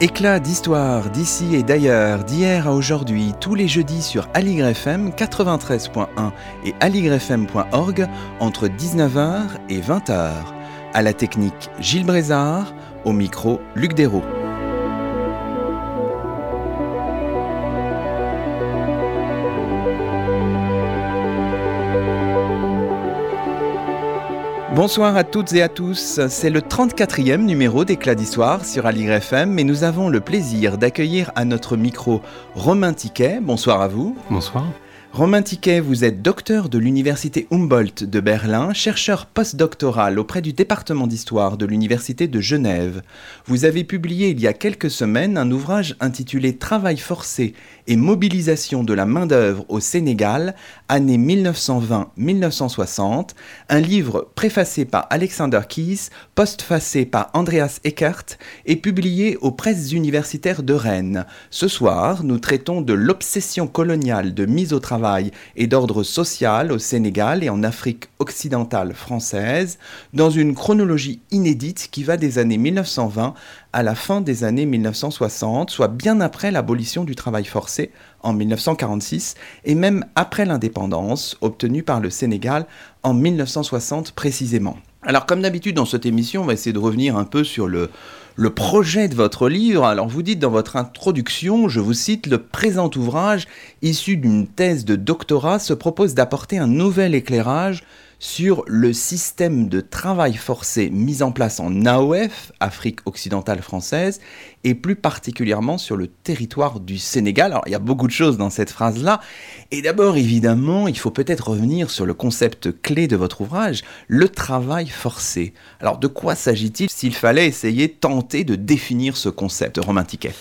Éclat d'histoire d'ici et d'ailleurs, d'hier à aujourd'hui, tous les jeudis sur Aligre FM 93.1 et aligrefm.org entre 19h et 20h. À la technique Gilles Brézard, au micro Luc Dérault. Bonsoir à toutes et à tous, c'est le 34e numéro d'Éclat d'Histoire sur Aligre FM et nous avons le plaisir d'accueillir à notre micro Romain Tiquet. Bonsoir à vous. Bonsoir. Romain Tiquet, vous êtes docteur de l'Université Humboldt de Berlin, chercheur postdoctoral auprès du département d'histoire de l'Université de Genève. Vous avez publié il y a quelques semaines un ouvrage intitulé Travail forcé et mobilisation de la main-d'œuvre au Sénégal, année 1920-1960, un livre préfacé par Alexander Keys, postfacé par Andreas Eckert et publié aux presses universitaires de Rennes. Ce soir, nous traitons de l'obsession coloniale de mise au travail et d'ordre social au Sénégal et en Afrique occidentale française, dans une chronologie inédite qui va des années 1920 à la fin des années 1960, soit bien après l'abolition du travail forcé en 1946 et même après l'indépendance obtenue par le Sénégal en 1960 précisément. Alors comme d'habitude dans cette émission, on va essayer de revenir un peu sur le, le projet de votre livre. Alors vous dites dans votre introduction, je vous cite, le présent ouvrage, issu d'une thèse de doctorat, se propose d'apporter un nouvel éclairage sur le système de travail forcé mis en place en AOF, Afrique occidentale française, et plus particulièrement sur le territoire du Sénégal. Alors il y a beaucoup de choses dans cette phrase-là. Et d'abord, évidemment, il faut peut-être revenir sur le concept clé de votre ouvrage, le travail forcé. Alors de quoi s'agit-il s'il fallait essayer, tenter de définir ce concept, Romain Tiquet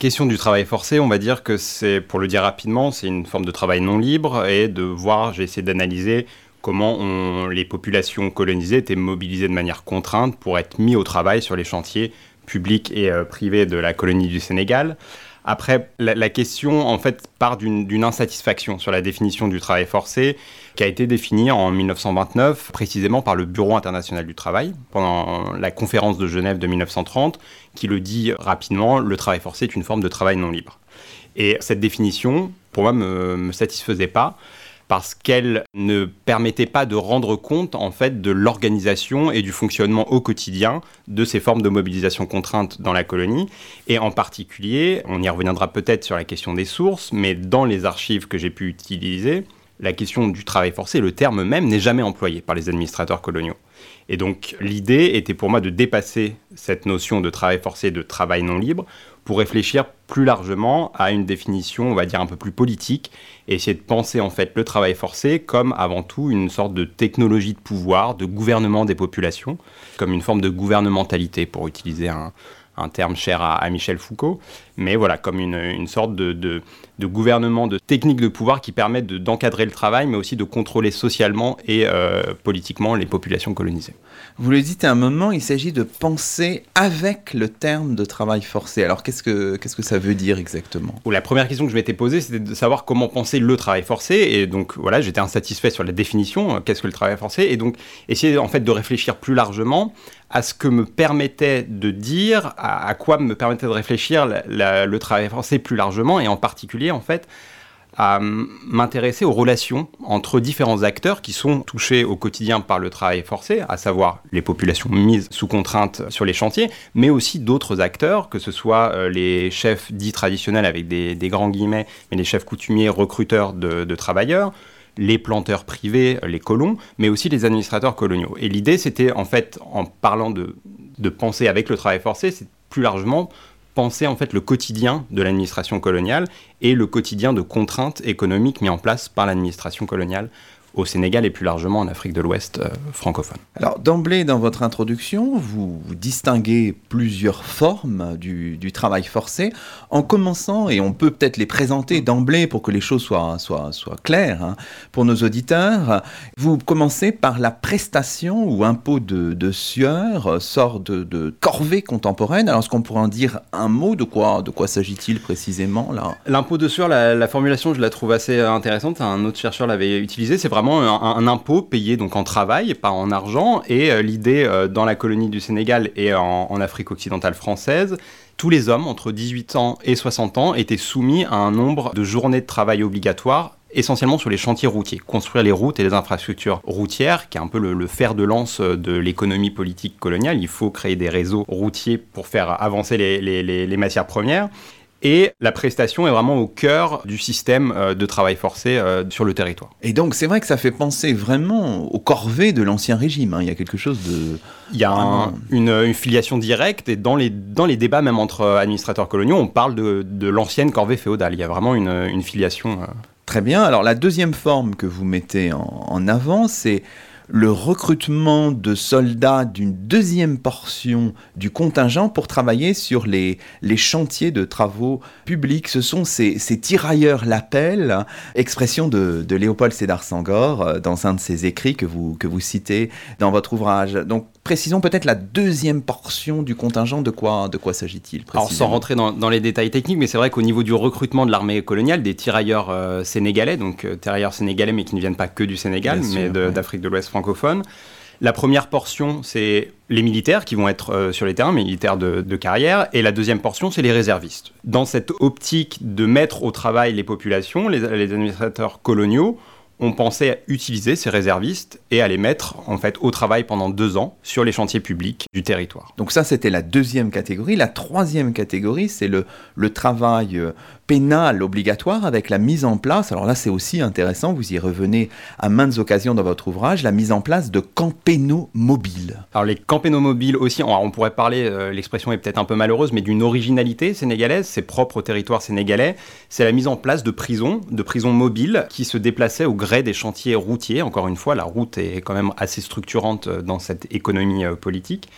question du travail forcé, on va dire que c'est, pour le dire rapidement, c'est une forme de travail non libre et de voir, j'ai essayé d'analyser comment les populations colonisées étaient mobilisées de manière contrainte pour être mis au travail sur les chantiers publics et euh, privés de la colonie du Sénégal. Après, la, question, en fait, part d'une insatisfaction sur la définition du travail forcé, qui a été définie en 1929, précisément par le Bureau international du travail, pendant la conférence de Genève de 1930, qui le dit rapidement, le travail forcé est une forme de travail non libre. Et cette définition, pour moi, me, me satisfaisait pas, parce qu'elle ne permettait pas de rendre compte en fait de l'organisation et du fonctionnement au quotidien de ces formes de mobilisation contrainte dans la colonie et en particulier, on y reviendra peut-être sur la question des sources, mais dans les archives que j'ai pu utiliser, la question du travail forcé, le terme même n'est jamais employé par les administrateurs coloniaux. Et donc l'idée était pour moi de dépasser cette notion de travail forcé, de travail non libre, pour réfléchir plus largement à une définition, on va dire, un peu plus politique, et essayer de penser en fait le travail forcé comme avant tout une sorte de technologie de pouvoir, de gouvernement des populations, comme une forme de gouvernementalité, pour utiliser un, terme cher à, Michel Foucault, mais voilà, comme une, sorte de, gouvernement, de technique de pouvoir qui permettent d'encadrer le travail, mais aussi de contrôler socialement et euh, politiquement les populations colonisées. Vous le dites à un moment, il s'agit de penser avec le terme de travail forcé. Alors qu'est-ce que, qu'est-ce que ça veut dire exactement? La première question que je m'étais posée, c'était de savoir comment penser le travail forcé. Et donc voilà, j'étais insatisfait sur la définition, euh, qu'est-ce que le travail forcé? Et donc essayer en fait de réfléchir plus largement à ce que me permettait de dire, à, quoi me permettait de réfléchir le travail forcé plus largement, et en particulier en fait à m'intéresser aux relations entre différents acteurs qui sont touchés au quotidien par le travail forcé, à savoir les populations mises sous contrainte sur les chantiers, mais aussi d'autres acteurs, que ce soit euh, les chefs dits traditionnels avec des, grands guillemets, mais les chefs coutumiers recruteurs de, travailleurs, les planteurs privés, les colons, mais aussi les administrateurs coloniaux. Et l'idée, c'était en fait, en parlant de, penser avec le travail forcé, c'est plus largement penser en fait le quotidien de l'administration coloniale et le quotidien de contraintes économiques mis en place par l'administration coloniale au Sénégal et plus largement en Afrique de l'Ouest euh, francophone. Alors d'emblée dans votre introduction, vous, distinguez plusieurs formes du, travail forcé, en commençant, et on peut peut-être les présenter d'emblée pour que les choses soient, soient, soient claires hein, pour nos auditeurs, vous commencez par la prestation ou impôt de, sueur, sort de, corvée contemporaine. Alors est-ce qu'on pourrait en dire un mot? De quoi, de quoi s'agit-il précisément là? L'impôt de sueur, la, la, formulation je la trouve assez intéressante, un autre chercheur l'avait utilisé, c'est vraiment un, impôt payé donc en travail, pas en argent. Et euh, l'idée dans la colonie du Sénégal et en, Afrique occidentale française, tous les hommes entre 18 ans et 60 ans étaient soumis à un nombre de journées de travail obligatoires essentiellement sur les chantiers routiers, construire les routes et les infrastructures routières, qui est un peu le, fer de lance de l'économie politique coloniale. Il faut créer des réseaux routiers pour faire avancer les matières premières. Et la prestation est vraiment au cœur du système euh, de travail forcé euh, sur le territoire. Et donc c'est vrai que ça fait penser vraiment aux corvées de l'ancien régime. Hein. Il y a quelque chose de... Il y a une, filiation directe et dans les, dans les débats même entre administrateurs coloniaux, on parle de, l'ancienne corvée féodale. Il y a vraiment une, filiation. Euh. Très bien. Alors la deuxième forme que vous mettez en avant, c'est le recrutement de soldats d'une deuxième portion du contingent pour travailler sur les, chantiers de travaux publics. Ce sont ces, tirailleurs l'appel, expression de, Léopold Sédar Sangor euh, dans un de ses écrits que vous, citez dans votre ouvrage. Précisons peut-être la deuxième portion du contingent, de quoi, de quoi s'agit-il Alors sans rentrer dans, les détails techniques, mais c'est vrai qu'au niveau du recrutement de l'armée coloniale, des tirailleurs euh, sénégalais, donc euh, tirailleurs sénégalais mais qui ne viennent pas que du Sénégal, mais d'Afrique de, l'Ouest francophone, la première portion, c'est les militaires qui vont être euh, sur les terrains, militaires de, carrière, et la deuxième portion, c'est les réservistes. Dans cette optique de mettre au travail les populations, les administrateurs coloniaux on pensait utiliser ces réservistes et à les mettre en fait au travail pendant deux ans sur les chantiers publics du territoire. Donc ça c'était la deuxième catégorie. La troisième catégorie c'est le, le travail euh, pénal obligatoire avec la mise en place, alors là c'est aussi intéressant, vous y revenez à maintes occasions dans votre ouvrage, la mise en place de camps pénaux mobiles. Alors les camps pénaux mobiles aussi, on, pourrait parler, euh, l'expression est peut-être un peu malheureuse, mais d'une originalité sénégalaise, c'est propre au territoire sénégalais, c'est la mise en place de prisons, de prisons mobiles qui se déplaçaient au gré des chantiers routiers. Encore une fois, la route est quand même assez structurante euh, dans cette économie euh, politique.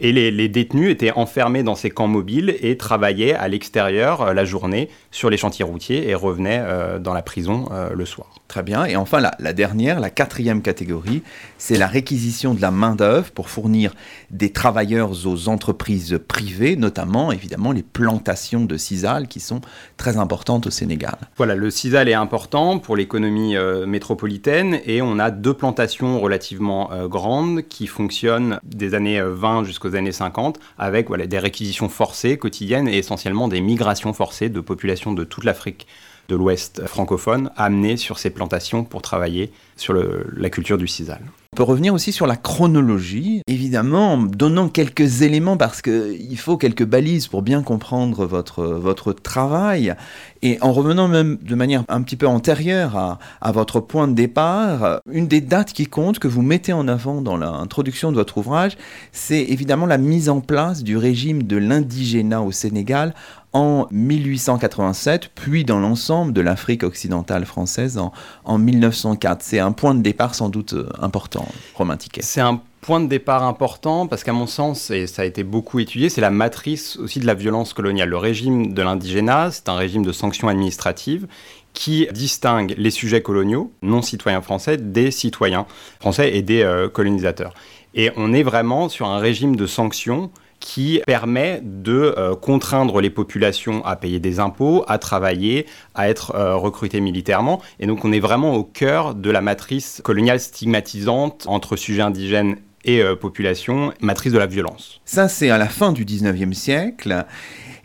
Et les, détenus étaient enfermés dans ces camps mobiles et travaillaient à l'extérieur euh, la journée sur les chantiers routiers et revenaient euh, dans la prison euh, le soir. Très bien. Et enfin, la, dernière, la quatrième catégorie, c'est la réquisition de la main-d'œuvre pour fournir des travailleurs aux entreprises privées, notamment évidemment les plantations de sisal qui sont très importantes au Sénégal. Voilà, le sisal est important pour l'économie métropolitaine et on a deux plantations relativement grandes qui fonctionnent des années 20 jusqu'à années 50, avec des réquisitions forcées quotidiennes et essentiellement des migrations forcées de populations de toute l'Afrique de l'Ouest francophone amenées sur ces plantations pour travailler sur la culture du sisal. Peut revenir aussi sur la chronologie, évidemment en donnant quelques éléments parce qu'il faut quelques balises pour bien comprendre votre, votre travail. Et en revenant même de manière un petit peu antérieure à, à votre point de départ, une des dates qui compte, que vous mettez en avant dans l'introduction de votre ouvrage, c'est évidemment la mise en place du régime de l'indigénat au Sénégal en 1887, puis dans l'ensemble de l'Afrique occidentale française en, en 1904. C'est un point de départ sans doute euh, important, Romain Tiquet. C'est un point de départ important parce qu'à mon sens, et ça a été beaucoup étudié, c'est la matrice aussi de la violence coloniale. Le régime de l'indigénat, c'est un régime de sanctions administratives qui distingue les sujets coloniaux, non citoyens français, des citoyens français et des euh, colonisateurs. Et on est vraiment sur un régime de sanctions qui permet de euh, contraindre les populations à payer des impôts, à travailler, à être euh, recrutées militairement. Et donc on est vraiment au cœur de la matrice coloniale stigmatisante entre sujets indigènes et euh, population, matrice de la violence. Ça, c'est à la fin du 19e siècle.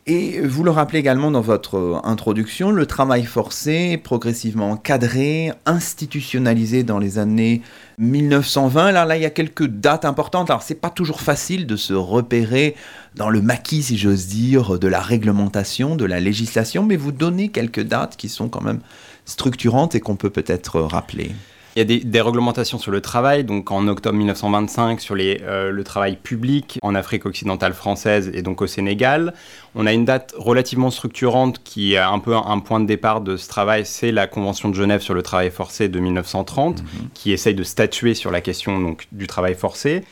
Et vous le rappelez également dans votre introduction, le travail forcé, progressivement cadré, institutionnalisé dans les années 1920. Là, là, il y a quelques dates importantes. Alors, c'est pas toujours facile de se repérer dans le maquis, si j'ose dire, de la réglementation, de la législation, mais vous donnez quelques dates qui sont quand même structurantes et qu'on peut peut-être rappeler. Il y a des, réglementations sur le travail, donc en octobre 1925 sur les, euh, le travail public en Afrique occidentale française et donc au Sénégal. On a une date relativement structurante qui est un peu un, point de départ de ce travail, c'est la Convention de Genève sur le travail forcé de 1930, mhm. qui essaye de statuer sur la question donc, du travail forcé.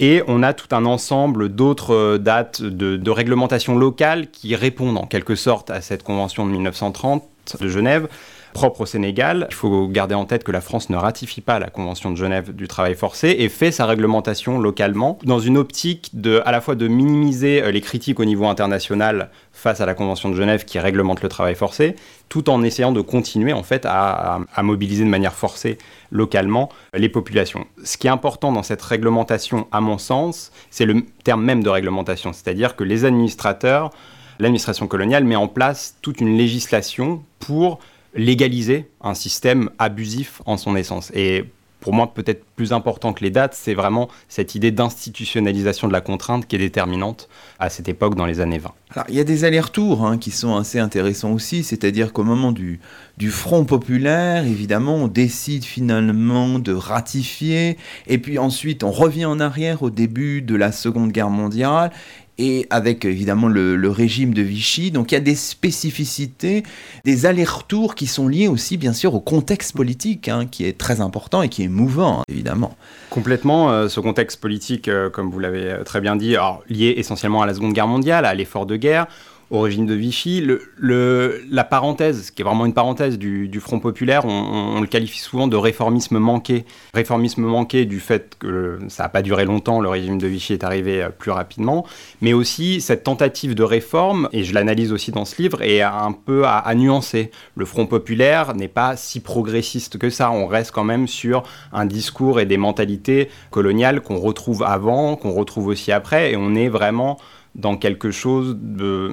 Et on a tout un ensemble d'autres euh, dates de, de réglementation locale qui répondent en quelque sorte à cette convention de 1930 charte de Genève propre au Sénégal. Il faut garder en tête que la France ne ratifie pas la Convention de Genève du travail forcé et fait sa réglementation localement dans une optique de, à la fois de minimiser euh, les critiques au niveau international face à la Convention de Genève qui réglemente le travail forcé, tout en essayant de continuer en fait à, à mobiliser de manière forcée localement les populations. Ce qui est important dans cette réglementation, à mon sens, c'est le terme même de réglementation, c'est-à-dire que les administrateurs, l'administration coloniale met en place toute une législation pour légaliser un système abusif en son essence. Et pour moi, peut-être plus important que les dates, c'est vraiment cette idée d'institutionnalisation de la contrainte qui est déterminante à cette époque dans les années 20. Alors, il y a des allers-retours hein, qui sont assez intéressants aussi, c'est-à-dire qu'au moment du, du Front populaire, évidemment, on décide finalement de ratifier, et puis ensuite on revient en arrière au début de la Seconde Guerre mondiale, et avec évidemment le, régime de Vichy. Donc il y a des spécificités, des allers-retours qui sont liés aussi bien sûr au contexte politique, hein, qui est très important et qui est mouvant, évidemment. Complètement, euh, ce contexte politique, euh, comme vous l'avez euh, très bien dit, lié essentiellement à la Seconde Guerre mondiale, à l'effort de guerre, au régime de Vichy. La parenthèse, qui est vraiment une parenthèse du, Front populaire, on, le qualifie souvent de réformisme manqué. Réformisme manqué du fait que ça n'a pas duré longtemps, le régime de Vichy est arrivé euh, plus rapidement, mais aussi cette tentative de réforme, et je l'analyse aussi dans ce livre, est un peu à nuancer. Le Front populaire n'est pas si progressiste que ça, on reste quand même sur un discours et des mentalités coloniales qu'on retrouve avant, qu'on retrouve aussi après, et on est vraiment dans quelque chose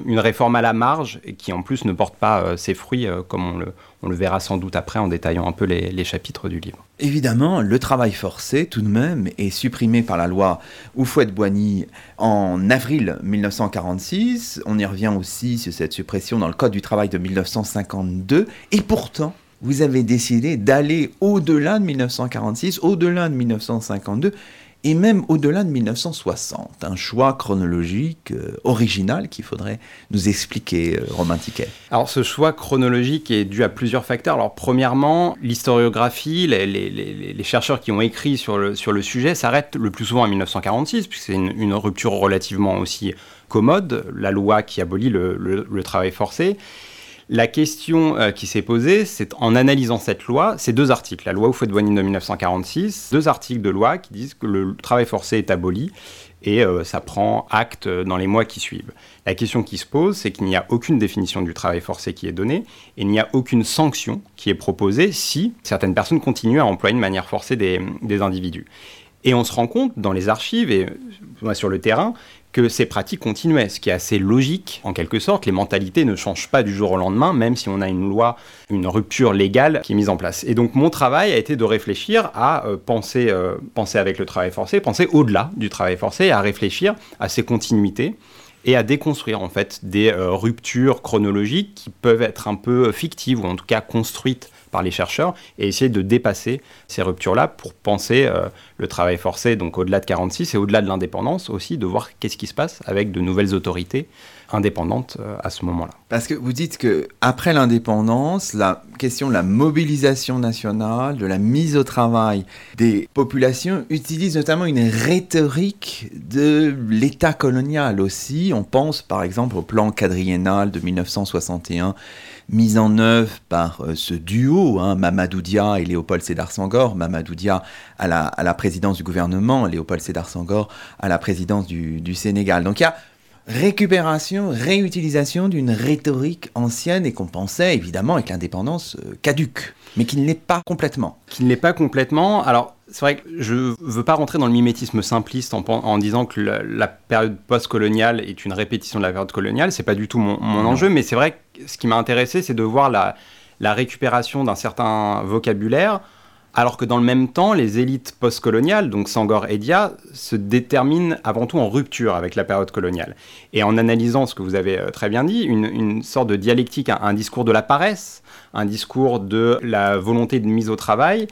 une réforme à la marge et qui en plus ne porte pas euh, ses fruits euh, comme on le, on le, verra sans doute après en détaillant un peu les, les, chapitres du livre. Évidemment, le travail forcé tout de même est supprimé par la loi Oufouette-Boigny en avril 1946. On y revient aussi sur cette suppression dans le Code du travail de 1952 et pourtant vous avez décidé d'aller au-delà de 1946, au-delà de 1952 et même au-delà de 1960. Un choix chronologique euh, original qu'il faudrait nous expliquer, euh, Romain Tiquet. Alors ce choix chronologique est dû à plusieurs facteurs. Alors premièrement, l'historiographie, les, chercheurs qui ont écrit sur le, sur le sujet s'arrêtent le plus souvent en 1946, puisque c'est une, rupture relativement aussi commode, la loi qui abolit le travail forcé. La question euh, qui s'est posée, c'est en analysant cette loi, ces deux articles, la loi Oufouette-Boigny de 1946, deux articles de loi qui disent que le travail forcé est aboli et euh, ça prend acte dans les mois qui suivent. La question qui se pose, c'est qu'il n'y a aucune définition du travail forcé qui est donnée et il n'y a aucune sanction qui est proposée si certaines personnes continuent à employer de manière forcée des, des individus. Et on se rend compte dans les archives et euh, sur le terrain que ces pratiques continuaient, ce qui est assez logique en quelque sorte. Les mentalités ne changent pas du jour au lendemain, même si on a une loi, une rupture légale qui est mise en place. Et donc mon travail a été de réfléchir à euh, penser, euh, penser avec le travail forcé, penser au-delà du travail forcé, à réfléchir à ces continuités et à déconstruire en fait des euh, ruptures chronologiques qui peuvent être un peu fictives ou en tout cas construites par les chercheurs et essayer de dépasser ces ruptures-là pour penser euh, le travail forcé, donc au-delà de 46 et au-delà de l'indépendance aussi, de voir qu'est-ce qui se passe avec de nouvelles autorités indépendantes euh, à ce moment-là. Parce que vous dites que après l'indépendance, la question de la mobilisation nationale, de la mise au travail des populations utilise notamment une rhétorique de l'État colonial aussi. On pense par exemple au plan quadriennal de 1961 mise en œuvre par euh, ce duo, hein, Mamadou Dia et Léopold Sédar Senghor, Mamadou Dia à la, à la présidence du gouvernement, Léopold Sédar Senghor à la présidence du, du Sénégal. Donc il y a récupération, réutilisation d'une rhétorique ancienne et qu'on pensait évidemment avec l'indépendance euh, caduque, mais qui ne l'est pas complètement. Qui ne l'est pas complètement. Alors c'est vrai que je ne veux pas rentrer dans le mimétisme simpliste en, en disant que la, période post-coloniale est une répétition de la période coloniale. C'est pas du tout mon, mon enjeu, mais c'est vrai que ce qui m'a intéressé, c'est de voir la, la récupération d'un certain vocabulaire alors que dans le même temps, les élites postcoloniales, donc Sangor et Dia, se déterminent avant tout en rupture avec la période coloniale. Et en analysant ce que vous avez euh, très bien dit, une, sorte de dialectique, un, discours de la paresse, un discours de la volonté de mise au travail,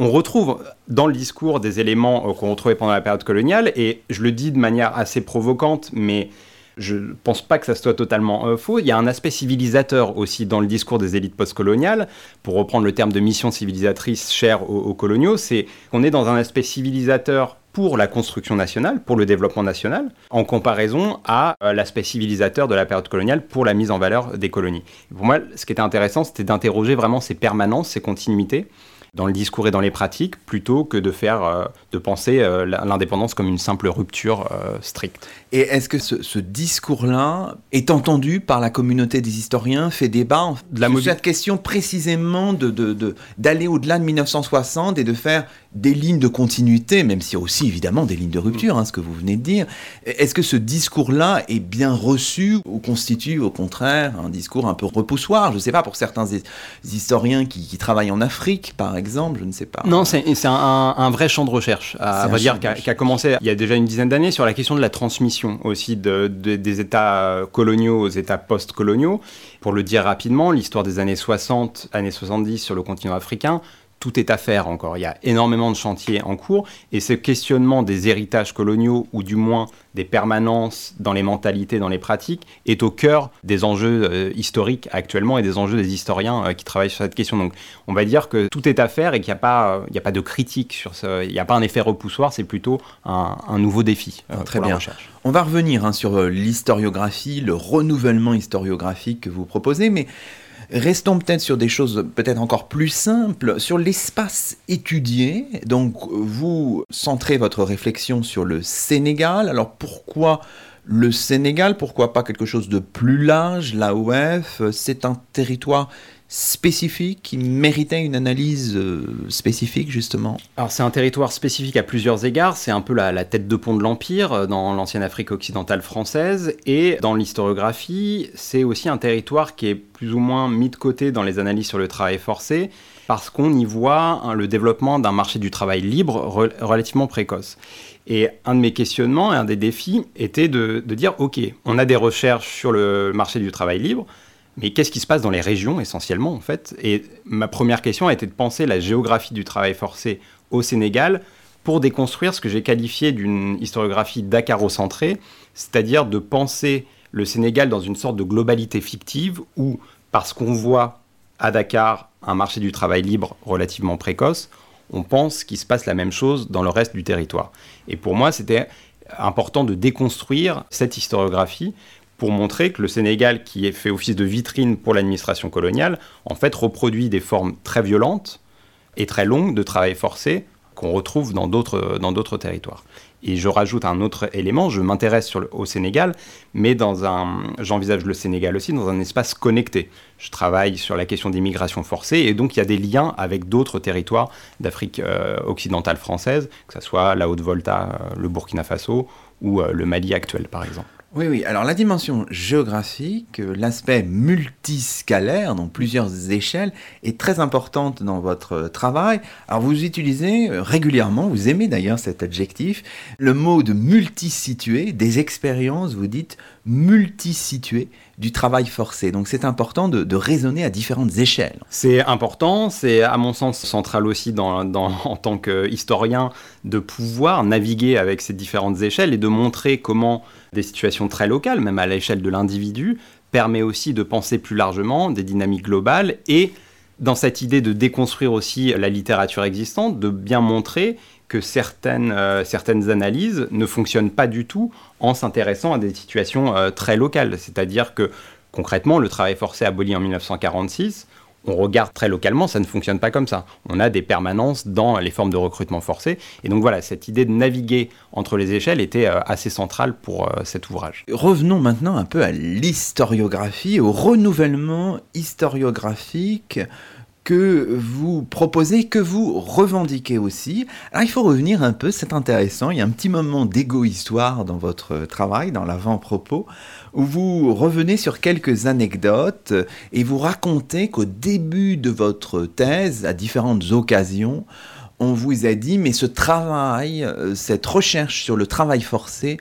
on retrouve dans le discours des éléments euh, qu'on retrouvait pendant la période coloniale, et je le dis de manière assez provocante, mais je ne pense pas que ça soit totalement euh, faux. Il y a un aspect civilisateur aussi dans le discours des élites postcoloniales. Pour reprendre le terme de mission civilisatrice chère aux, coloniaux, c'est qu'on est dans un aspect civilisateur pour la construction nationale, pour le développement national, en comparaison à euh, l'aspect civilisateur de la période coloniale pour la mise en valeur des colonies. pour moi, ce qui était intéressant, c'était d'interroger vraiment ces permanences, ces continuités, dans le discours et dans les pratiques, plutôt que de faire, euh, de penser euh, l'indépendance comme une simple rupture euh, stricte. Et est-ce que ce, discours-là est entendu par la communauté des historiens, fait débat de la cette question précisément de, d'aller au-delà de 1960 et de faire des lignes de continuité, même s'il y a aussi évidemment des lignes de rupture, hein, ce que vous venez de dire. Est-ce que ce discours-là est bien reçu ou constitue au contraire un discours un peu repoussoir Je ne sais pas, pour certains historiens qui, travaillent en Afrique, par exemple, je ne sais pas. Non, c'est un, vrai champ de recherche, à dire, qui a, commencé il y a déjà une dizaine d'années sur la question de la transmission aussi des États coloniaux aux États post-coloniaux. Pour le dire rapidement, l'histoire des années 60, années 70 sur le continent africain tout est à faire encore. Il y a énormément de chantiers en cours et ce questionnement des héritages coloniaux ou du moins des permanences dans les mentalités, dans les pratiques, est au cœur des enjeux euh, historiques actuellement et des enjeux des historiens euh, qui travaillent sur cette question. Donc on va dire que tout est à faire et qu'il n'y a, pas, il a pas de critique sur ce, il n'y a pas un effet repoussoir, c'est plutôt un, nouveau défi euh, Très bien. recherche. On va revenir hein, sur l'historiographie, le renouvellement historiographique que vous proposez, mais Restons peut-être sur des choses peut-être encore plus simples, sur l'espace étudié. Donc vous centrez votre réflexion sur le Sénégal. Alors pourquoi le Sénégal? Pourquoi pas quelque chose de plus large? L'AOF, c'est un territoire spécifique qui méritait une analyse euh, spécifique justement. Alors c'est un territoire spécifique à plusieurs égards, c'est un peu la, tête de pont de l'Empire euh, dans l'ancienne Afrique occidentale française. Et dans l'historiographie c'est aussi un territoire qui est plus ou moins mis de côté dans les analyses sur le travail forcé parce qu'on y voit hein, le développement d'un marché du travail libre relativement précoce. Et un de mes questionnements, un des défis était de dire, OK, on a des recherches sur le marché du travail libre, mais qu'est-ce qui se passe dans les régions essentiellement en fait? Et ma première question a été de penser la géographie du travail forcé au Sénégal pour déconstruire ce que j'ai qualifié d'une historiographie dakarocentrée, c'est-à-dire de penser le Sénégal dans une sorte de globalité fictive où, parce qu'on voit à Dakar un marché du travail libre relativement précoce, on pense qu'il se passe la même chose dans le reste du territoire. Et pour moi, c'était important de déconstruire cette historiographie pour montrer que le Sénégal, qui est fait office de vitrine pour l'administration coloniale, en fait reproduit des formes très violentes et très longues de travail forcé qu'on retrouve dans d'autres territoires. Et je rajoute un autre élément, je m'intéresse au Sénégal, mais dans un, j'envisage le Sénégal aussi dans un espace connecté. Je travaille sur la question des migrations forcées et donc il y a des liens avec d'autres territoires d'Afrique euh, occidentale française, que ce soit la Haute-Volta, euh, le Burkina Faso ou euh, le Mali actuel par exemple. Oui, oui. Alors la dimension géographique, euh, l'aspect multiscalaire, donc plusieurs échelles, est très importante dans votre travail. Alors vous utilisez euh, régulièrement, vous aimez d'ailleurs cet adjectif, le mot de multisitué, des expériences, vous dites multisitué du travail forcé. Donc c'est important de, raisonner à différentes échelles. C'est important, c'est à mon sens central aussi en tant qu'historien de pouvoir naviguer avec ces différentes échelles et de montrer comment des situations très locales, même à l'échelle de l'individu, permet aussi de penser plus largement des dynamiques globales et dans cette idée de déconstruire aussi la littérature existante, de bien montrer que certaines, euh, certaines analyses ne fonctionnent pas du tout en s'intéressant à des situations euh, très locales. C'est-à-dire que concrètement, le travail forcé aboli en 1946, on regarde très localement, ça ne fonctionne pas comme ça. On a des permanences dans les formes de recrutement forcé. Et donc voilà, cette idée de naviguer entre les échelles était euh, assez centrale pour cet ouvrage. Revenons maintenant un peu à l'historiographie, au renouvellement historiographique que vous proposez, que vous revendiquez aussi. Alors il faut revenir un peu, c'est intéressant, il y a un petit moment d'égo-histoire dans votre travail, dans l'avant-propos, où vous revenez sur quelques anecdotes et vous racontez qu'au début de votre thèse, à différentes occasions, on vous a dit, mais ce travail, euh, cette recherche sur le travail forcé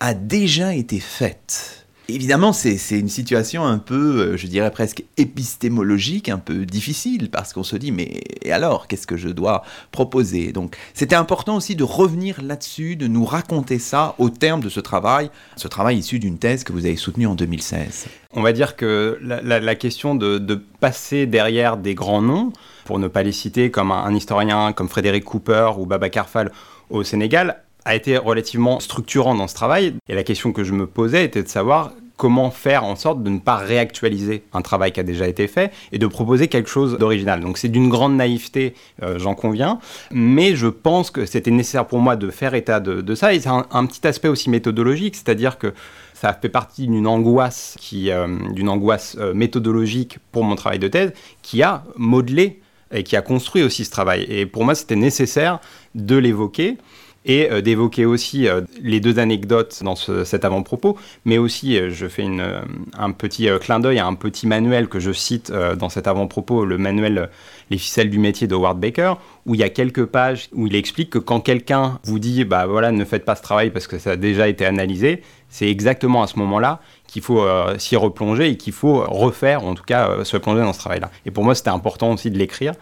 a déjà été faite. Évidemment, c'est une situation un peu, euh, je dirais presque épistémologique, un peu difficile, parce qu'on se dit, mais et alors, qu'est-ce que je dois proposer? Donc, c'était important aussi de revenir là-dessus, de nous raconter ça au terme de ce travail, ce travail issu d'une thèse que vous avez soutenue en 2016. On va dire que la, question de, passer derrière des grands noms, pour ne pas les citer, comme un, historien comme Frédéric Cooper ou Baba Carfal au Sénégal, a été relativement structurant dans ce travail. Et la question que je me posais était de savoir comment faire en sorte de ne pas réactualiser un travail qui a déjà été fait et de proposer quelque chose d'original. Donc c'est d'une grande naïveté, euh, j'en conviens, mais je pense que c'était nécessaire pour moi de faire état de, ça. Et c'est un, petit aspect aussi méthodologique, c'est-à-dire que ça fait partie d'une angoisse, qui, euh, d'une angoisse euh, méthodologique pour mon travail de thèse, qui a modelé et qui a construit aussi ce travail. Et pour moi, c'était nécessaire de l'évoquer et euh, d'évoquer aussi euh, les deux anecdotes dans cet avant-propos, mais aussi euh, je fais un petit clin d'œil à un petit manuel que je cite dans cet avant-propos, le manuel Les ficelles du métier de Howard Baker, où il y a quelques pages où il explique que quand quelqu'un vous dit bah voilà ne faites pas ce travail parce que ça a déjà été analysé, c'est exactement à ce moment-là qu'il faut s'y replonger et qu'il faut refaire, en tout cas se plonger dans ce travail-là. Et pour moi, c'était important aussi de l'écrire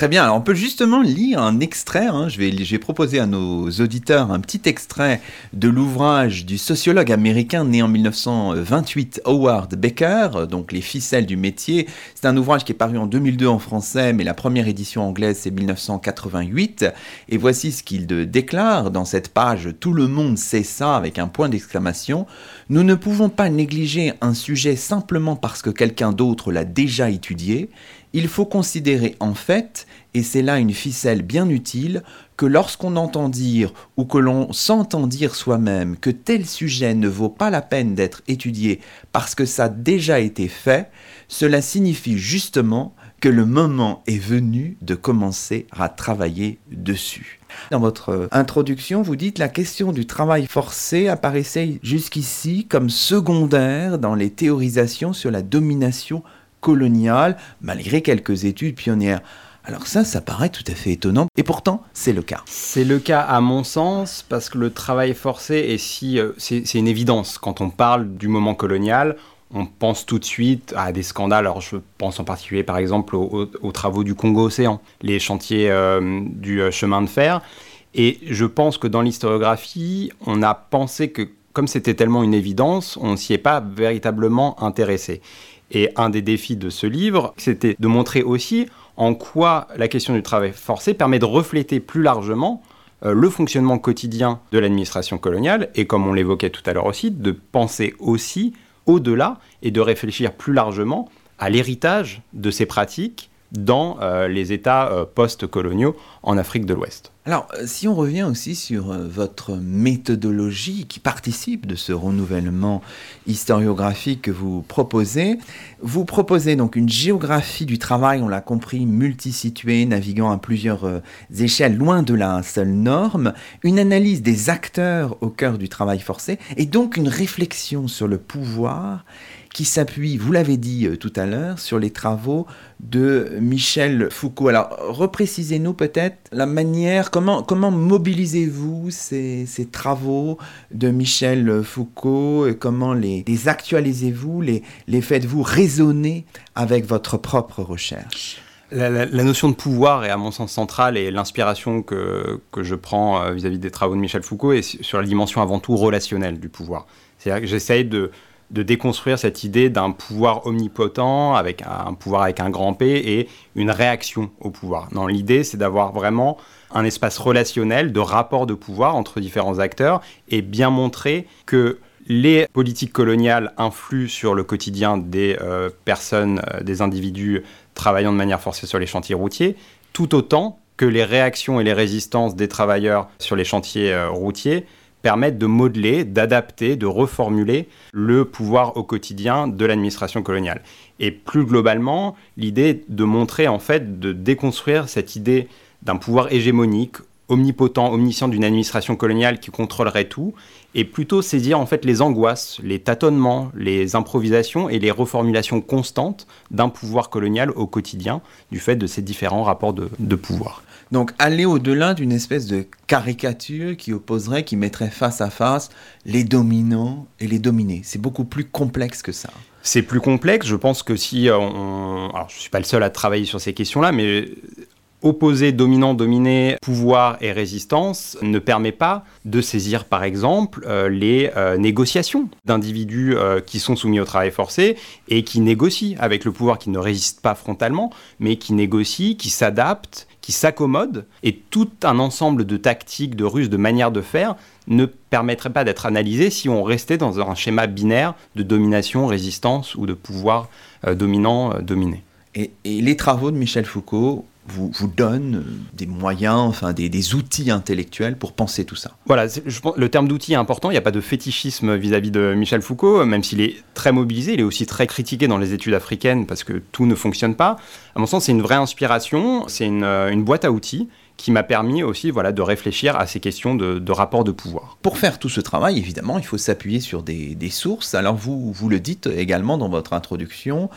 Très bien, on peut justement lire un extrait, hein. je, vais, je vais proposer à nos auditeurs un petit extrait de l'ouvrage du sociologue américain né en 1928, Howard Baker, donc Les ficelles du métier. C'est un ouvrage qui est paru en 2002 en français, mais la première édition anglaise c'est 1988. Et voici ce qu'il déclare dans cette page Tout le monde sait ça avec un point d'exclamation. Nous ne pouvons pas négliger un sujet simplement parce que quelqu'un d'autre l'a déjà étudié. Il faut considérer en fait, et c'est là une ficelle bien utile, que lorsqu'on entend dire ou que l'on s'entend dire soi-même que tel sujet ne vaut pas la peine d'être étudié parce que ça a déjà été fait, cela signifie justement que le moment est venu de commencer à travailler dessus. Dans votre introduction, vous dites la question du travail forcé apparaissait jusqu'ici comme secondaire dans les théorisations sur la domination coloniale, malgré quelques études pionnières. Alors ça, ça paraît tout à fait étonnant, et pourtant, c'est le cas. C'est le cas à mon sens, parce que le travail forcé est si... Euh, c'est une évidence. Quand on parle du moment colonial, on pense tout de suite à des scandales. Alors je pense en particulier par exemple aux, travaux du Congo-Océan, les chantiers euh, du euh, chemin de fer. Et je pense que dans l'historiographie, on a pensé que comme c'était tellement une évidence, on ne s'y est pas véritablement intéressé. Et un des défis de ce livre, c'était de montrer aussi en quoi la question du travail forcé permet de refléter plus largement euh, le fonctionnement quotidien de l'administration coloniale et, comme on l'évoquait tout à l'heure aussi, de penser aussi au-delà et de réfléchir plus largement à l'héritage de ces pratiques dans euh, les États euh, post-coloniaux en Afrique de l'Ouest. Alors, euh, si on revient aussi sur votre méthodologie qui participe de ce renouvellement historiographique que vous proposez, vous proposez donc une géographie du travail, on l'a compris, multisituée, naviguant à plusieurs échelles, loin de la seule norme, une analyse des acteurs au cœur du travail forcé, et donc une réflexion sur le pouvoir qui s'appuie, vous l'avez dit euh, tout à l'heure, sur les travaux de Michel Foucault. Alors, reprécisez-nous peut-être la manière, comment, comment mobilisez-vous ces, ces, travaux de Michel Foucault, et comment les, actualisez-vous, les, les faites-vous résonner avec votre propre recherche? La, notion de pouvoir est à mon sens centrale et l'inspiration que, que, je prends euh, vis-à-vis -vis des travaux de Michel Foucault est sur la dimension avant tout relationnelle du pouvoir. C'est-à-dire que j'essaye de, de déconstruire cette idée d'un pouvoir omnipotent, avec un, pouvoir avec un grand P, et une réaction au pouvoir. L'idée, c'est d'avoir vraiment un espace relationnel de rapport de pouvoir entre différents acteurs, et bien montrer que les politiques coloniales influent sur le quotidien des euh, personnes, euh, des individus travaillant de manière forcée sur les chantiers routiers, tout autant que les réactions et les résistances des travailleurs sur les chantiers euh, routiers permettent de modeler, d'adapter, de reformuler le pouvoir au quotidien de l'administration coloniale. Et plus globalement, l'idée de montrer, en fait, de déconstruire cette idée d'un pouvoir hégémonique, omnipotent, omniscient d'une administration coloniale qui contrôlerait tout, et plutôt saisir en fait les angoisses, les tâtonnements, les improvisations et les reformulations constantes d'un pouvoir colonial au quotidien du fait de ces différents rapports de, de pouvoir. Donc aller au-delà d'une espèce de caricature qui opposerait, qui mettrait face à face les dominants et les dominés. C'est beaucoup plus complexe que ça. C'est plus complexe. Je pense que si on... Alors je ne suis pas le seul à travailler sur ces questions-là, mais opposer dominant-dominé, pouvoir et résistance ne permet pas de saisir par exemple euh, les euh, négociations d'individus euh, qui sont soumis au travail forcé et qui négocient avec le pouvoir qui ne résiste pas frontalement, mais qui négocient, qui s'adaptent, qui s'accommodent. Et tout un ensemble de tactiques, de ruses, de manières de faire ne permettrait pas d'être analysé si on restait dans un schéma binaire de domination, résistance ou de pouvoir dominant-dominé. Et, les travaux de Michel Foucault vous, vous donne des moyens, enfin des, outils intellectuels pour penser tout ça. Voilà, je le terme d'outil est important. Il n'y a pas de fétichisme vis-à-vis de Michel Foucault, même s'il est très mobilisé. Il est aussi très critiqué dans les études africaines parce que tout ne fonctionne pas. À mon sens, c'est une vraie inspiration. C'est une, euh, boîte à outils qui m'a permis aussi voilà, de réfléchir à ces questions de, rapport de pouvoir. Pour faire tout ce travail, évidemment, il faut s'appuyer sur des, des, sources. Alors vous, vous le dites également dans votre introduction,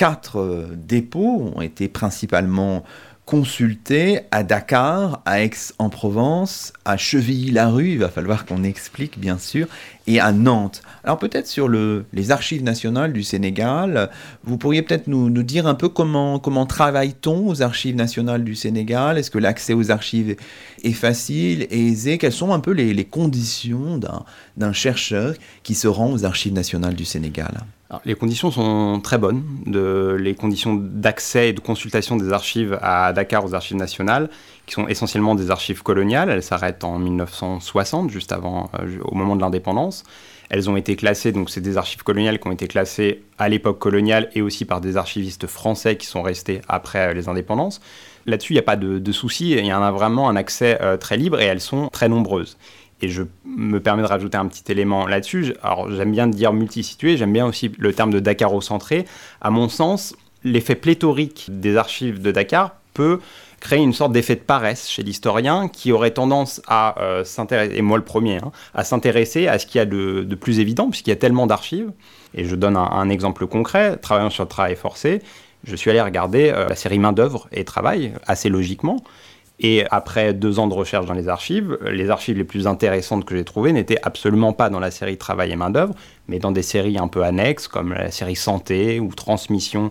quatre euh, dépôts ont été principalement consultés à Dakar, à Aix-en-Provence, à Chevilly-la-Rue, il va falloir qu'on explique bien sûr, et à Nantes. Alors peut-être sur le, les archives nationales du Sénégal, vous pourriez peut-être nous, dire un peu comment, comment travaille-t-on aux archives nationales du Sénégal? Est-ce que l'accès aux archives est facile et aisé? Quelles sont un peu les conditions d'un chercheur qui se rend aux archives nationales du Sénégal? Les conditions sont très bonnes, de, les conditions d'accès et de consultation des archives à Dakar aux archives nationales, qui sont essentiellement des archives coloniales. Elles s'arrêtent en 1960, juste avant, euh, au moment de l'indépendance. Elles ont été classées, donc c'est des archives coloniales qui ont été classées à l'époque coloniale et aussi par des archivistes français qui sont restés après euh, les indépendances. Là-dessus, il n'y a pas de, de souci, il y en a vraiment un accès euh, très libre et elles sont très nombreuses. Et je me permets de rajouter un petit élément là-dessus. Alors, j'aime bien dire multisitué, j'aime bien aussi le terme de Dakar-centré. À mon sens, l'effet pléthorique des archives de Dakar peut créer une sorte d'effet de paresse chez l'historien qui aurait tendance à euh, s'intéresser, et moi le premier, hein, à s'intéresser à ce qu'il y a de, plus évident, puisqu'il y a tellement d'archives. Et je donne un, exemple concret, travaillant sur le travail forcé, je suis allé regarder euh, la série Main d'œuvre et Travail, assez logiquement. Et après deux ans de recherche dans les archives, les archives les plus intéressantes que j'ai trouvées n'étaient absolument pas dans la série Travail et main-d'œuvre, mais dans des séries un peu annexes comme la série Santé ou Transmission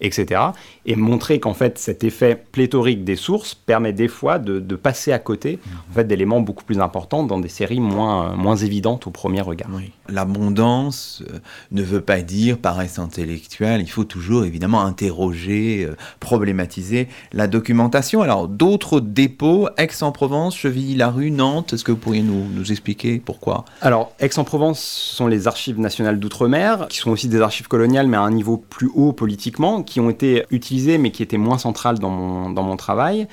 etc. Et montrer qu'en fait cet effet pléthorique des sources permet des fois de, passer à côté en fait, d'éléments beaucoup plus importants dans des séries moins, moins évidentes au premier regard. L'abondance euh, ne veut pas dire paresse intellectuelle, il faut toujours évidemment interroger, euh, problématiser la documentation. Alors d'autres dépôts, Aix-en-Provence, Chevilly-la-Rue, Nantes, est-ce que vous pourriez nous, nous expliquer pourquoi? Alors Aix-en-Provence sont les archives nationales d'outre-mer, qui sont aussi des archives coloniales mais à un niveau plus haut politiquement qui ont été utilisées mais qui étaient moins centrales dans mon, dans mon travail.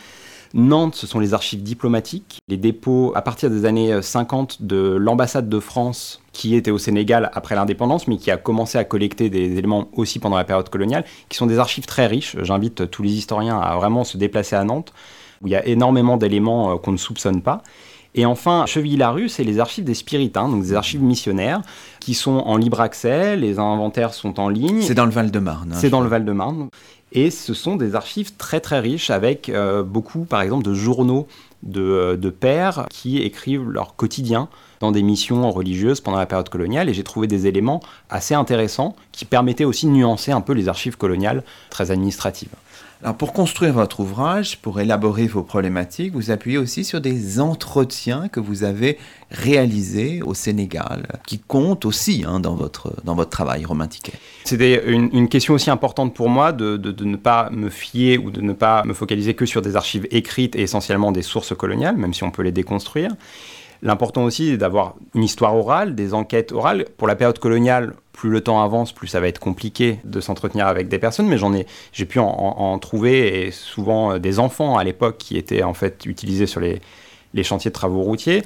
Nantes, ce sont les archives diplomatiques, les dépôts à partir des années 50 de l'ambassade de France qui était au Sénégal après l'indépendance, mais qui a commencé à collecter des éléments aussi pendant la période coloniale, qui sont des archives très riches. J'invite tous les historiens à vraiment se déplacer à Nantes, où il y a énormément d'éléments euh, qu'on ne soupçonne pas. Et enfin, Chevilly-la-Rue, c'est les archives des spiritains, donc des archives missionnaires, qui sont en libre accès, les inventaires sont en ligne. C'est dans le Val-de-Marne. Hein, c'est dans le Val-de-Marne. Et ce sont des archives très très riches avec euh, beaucoup, par exemple, de journaux de, euh, de, pères qui écrivent leur quotidien dans des missions religieuses pendant la période coloniale. Et j'ai trouvé des éléments assez intéressants qui permettaient aussi de nuancer un peu les archives coloniales très administratives. Alors pour construire votre ouvrage, pour élaborer vos problématiques, vous appuyez aussi sur des entretiens que vous avez réalisés au Sénégal, qui comptent aussi hein, dans, votre, dans votre travail, Romain C'était une, question aussi importante pour moi de, de, ne pas me fier ou de ne pas me focaliser que sur des archives écrites et essentiellement des sources coloniales, même si on peut les déconstruire. L'important aussi est d'avoir une histoire orale, des enquêtes orales. Pour la période coloniale, plus le temps avance, plus ça va être compliqué de s'entretenir avec des personnes, mais j'en ai, j'ai pu en, trouver, souvent euh, des enfants à l'époque qui étaient en fait utilisés sur les chantiers de travaux routiers.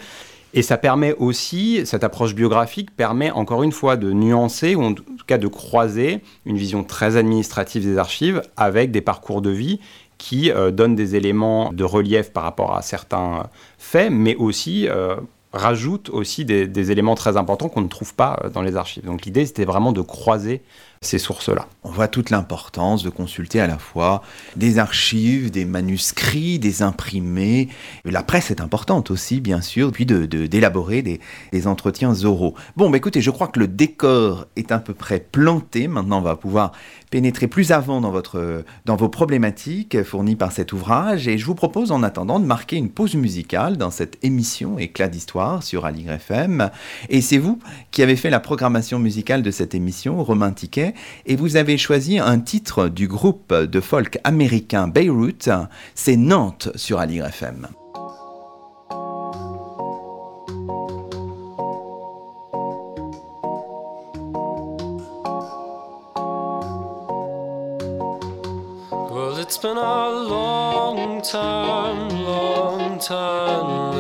Et ça permet aussi, cette approche biographique permet encore une fois de nuancer, ou en tout cas de croiser une vision très administrative des archives avec des parcours de vie qui euh, donne des éléments de relief par rapport à certains faits, mais aussi euh, rajoute aussi des, éléments très importants qu'on ne trouve pas euh, dans les archives. Donc l'idée, c'était vraiment de croiser ces sources-là. On voit toute l'importance de consulter à la fois des archives, des manuscrits, des imprimés. La presse est importante aussi, bien sûr, puis d'élaborer de, des, des, entretiens oraux. Bon, bah écoutez, je crois que le décor est à peu près planté. Maintenant, on va pouvoir pénétrer plus avant dans, votre, dans vos problématiques fournies par cet ouvrage. Et je vous propose en attendant de marquer une pause musicale dans cette émission Éclat d'histoire sur Aligre FM. Et c'est vous qui avez fait la programmation musicale de cette émission, Romain Tiquet, et vous avez choisi un titre du groupe de folk américain Beirut, c'est Nantes sur Aligre FM. It's been a long time, long time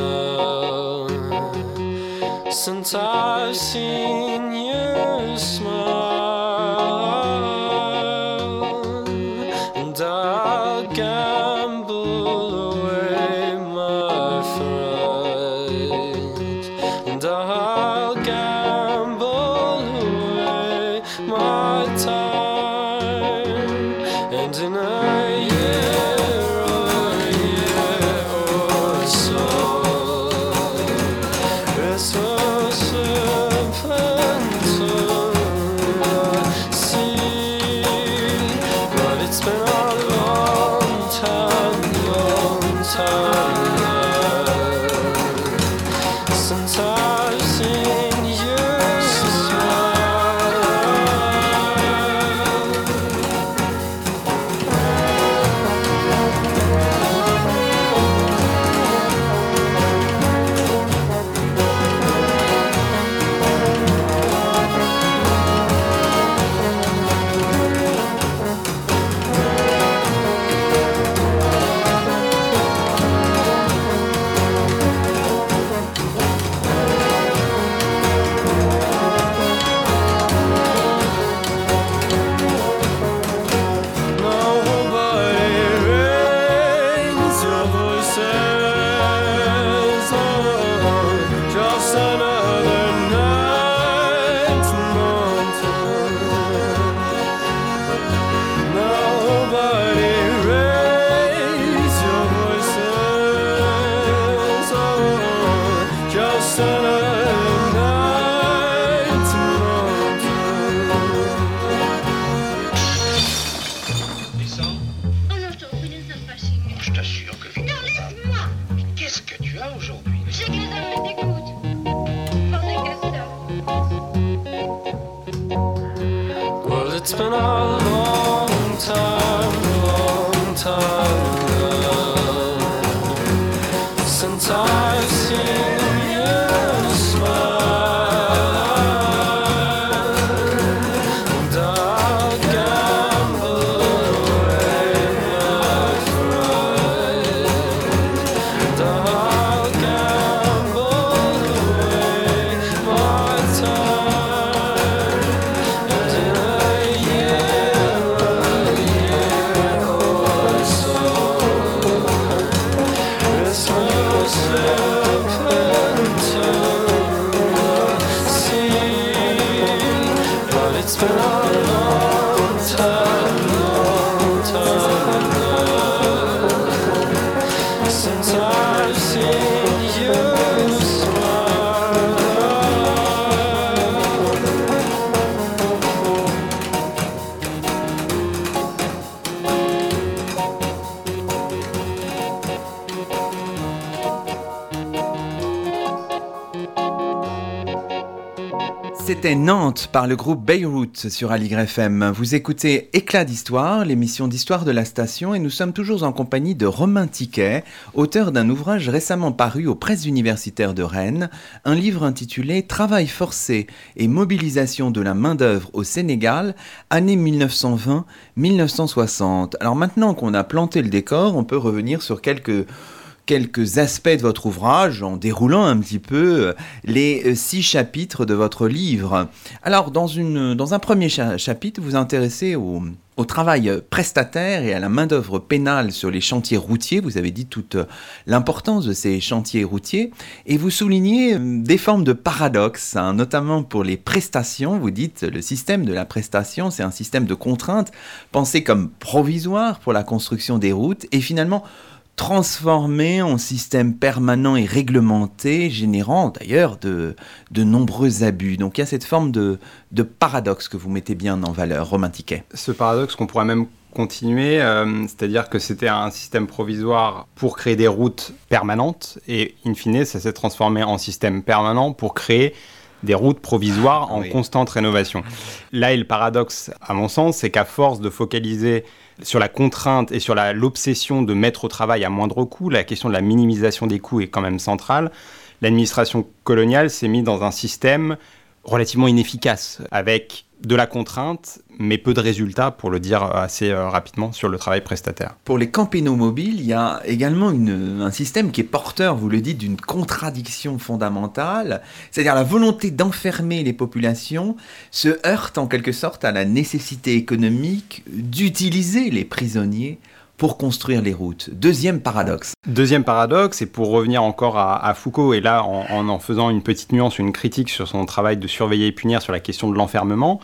Nantes par le groupe Beyrouth sur Aligre FM. Vous écoutez Éclat d'histoire, l'émission d'histoire de la station, et nous sommes toujours en compagnie de Romain Tiquet, auteur d'un ouvrage récemment paru aux presses universitaires de Rennes, un livre intitulé Travail forcé et mobilisation de la main-d'œuvre au Sénégal, année 1920-1960. Alors maintenant qu'on a planté le décor, on peut revenir sur quelques quelques aspects de votre ouvrage en déroulant un petit peu les six chapitres de votre livre. Alors, dans, une, dans un premier chapitre, vous vous intéressez au, travail prestataire et à la main-d'œuvre pénale sur les chantiers routiers. Vous avez dit toute l'importance de ces chantiers routiers et vous soulignez euh, des formes de paradoxes, hein, notamment pour les prestations. Vous dites le système de la prestation, c'est un système de contraintes pensé comme provisoire pour la construction des routes et finalement transformé en système permanent et réglementé, générant d'ailleurs de, de nombreux abus. Donc il y a cette forme de, de paradoxe que vous mettez bien en valeur, Romain Tiquet. Ce paradoxe qu'on pourrait même continuer, euh, c'est-à-dire que c'était un système provisoire pour créer des routes permanentes, et in fine, ça s'est transformé en système permanent pour créer des routes provisoires en constante rénovation. Là le paradoxe, à mon sens, c'est qu'à force de focaliser sur la contrainte et sur l'obsession de mettre au travail à moindre coût, la question de la minimisation des coûts est quand même centrale. L'administration coloniale s'est mise dans un système relativement inefficace, avec de la contrainte, mais peu de résultats, pour le dire assez euh, rapidement, sur le travail prestataire. Pour les camps mobiles, il y a également un système qui est porteur, vous le dites, d'une contradiction fondamentale, c'est-à-dire la volonté d'enfermer les populations se heurte en quelque sorte à la nécessité économique d'utiliser les prisonniers pour construire les routes. Deuxième paradoxe. Deuxième paradoxe, et pour revenir encore à, Foucault, et là en, en, faisant une petite nuance, une critique sur son travail de surveiller et punir sur la question de l'enfermement,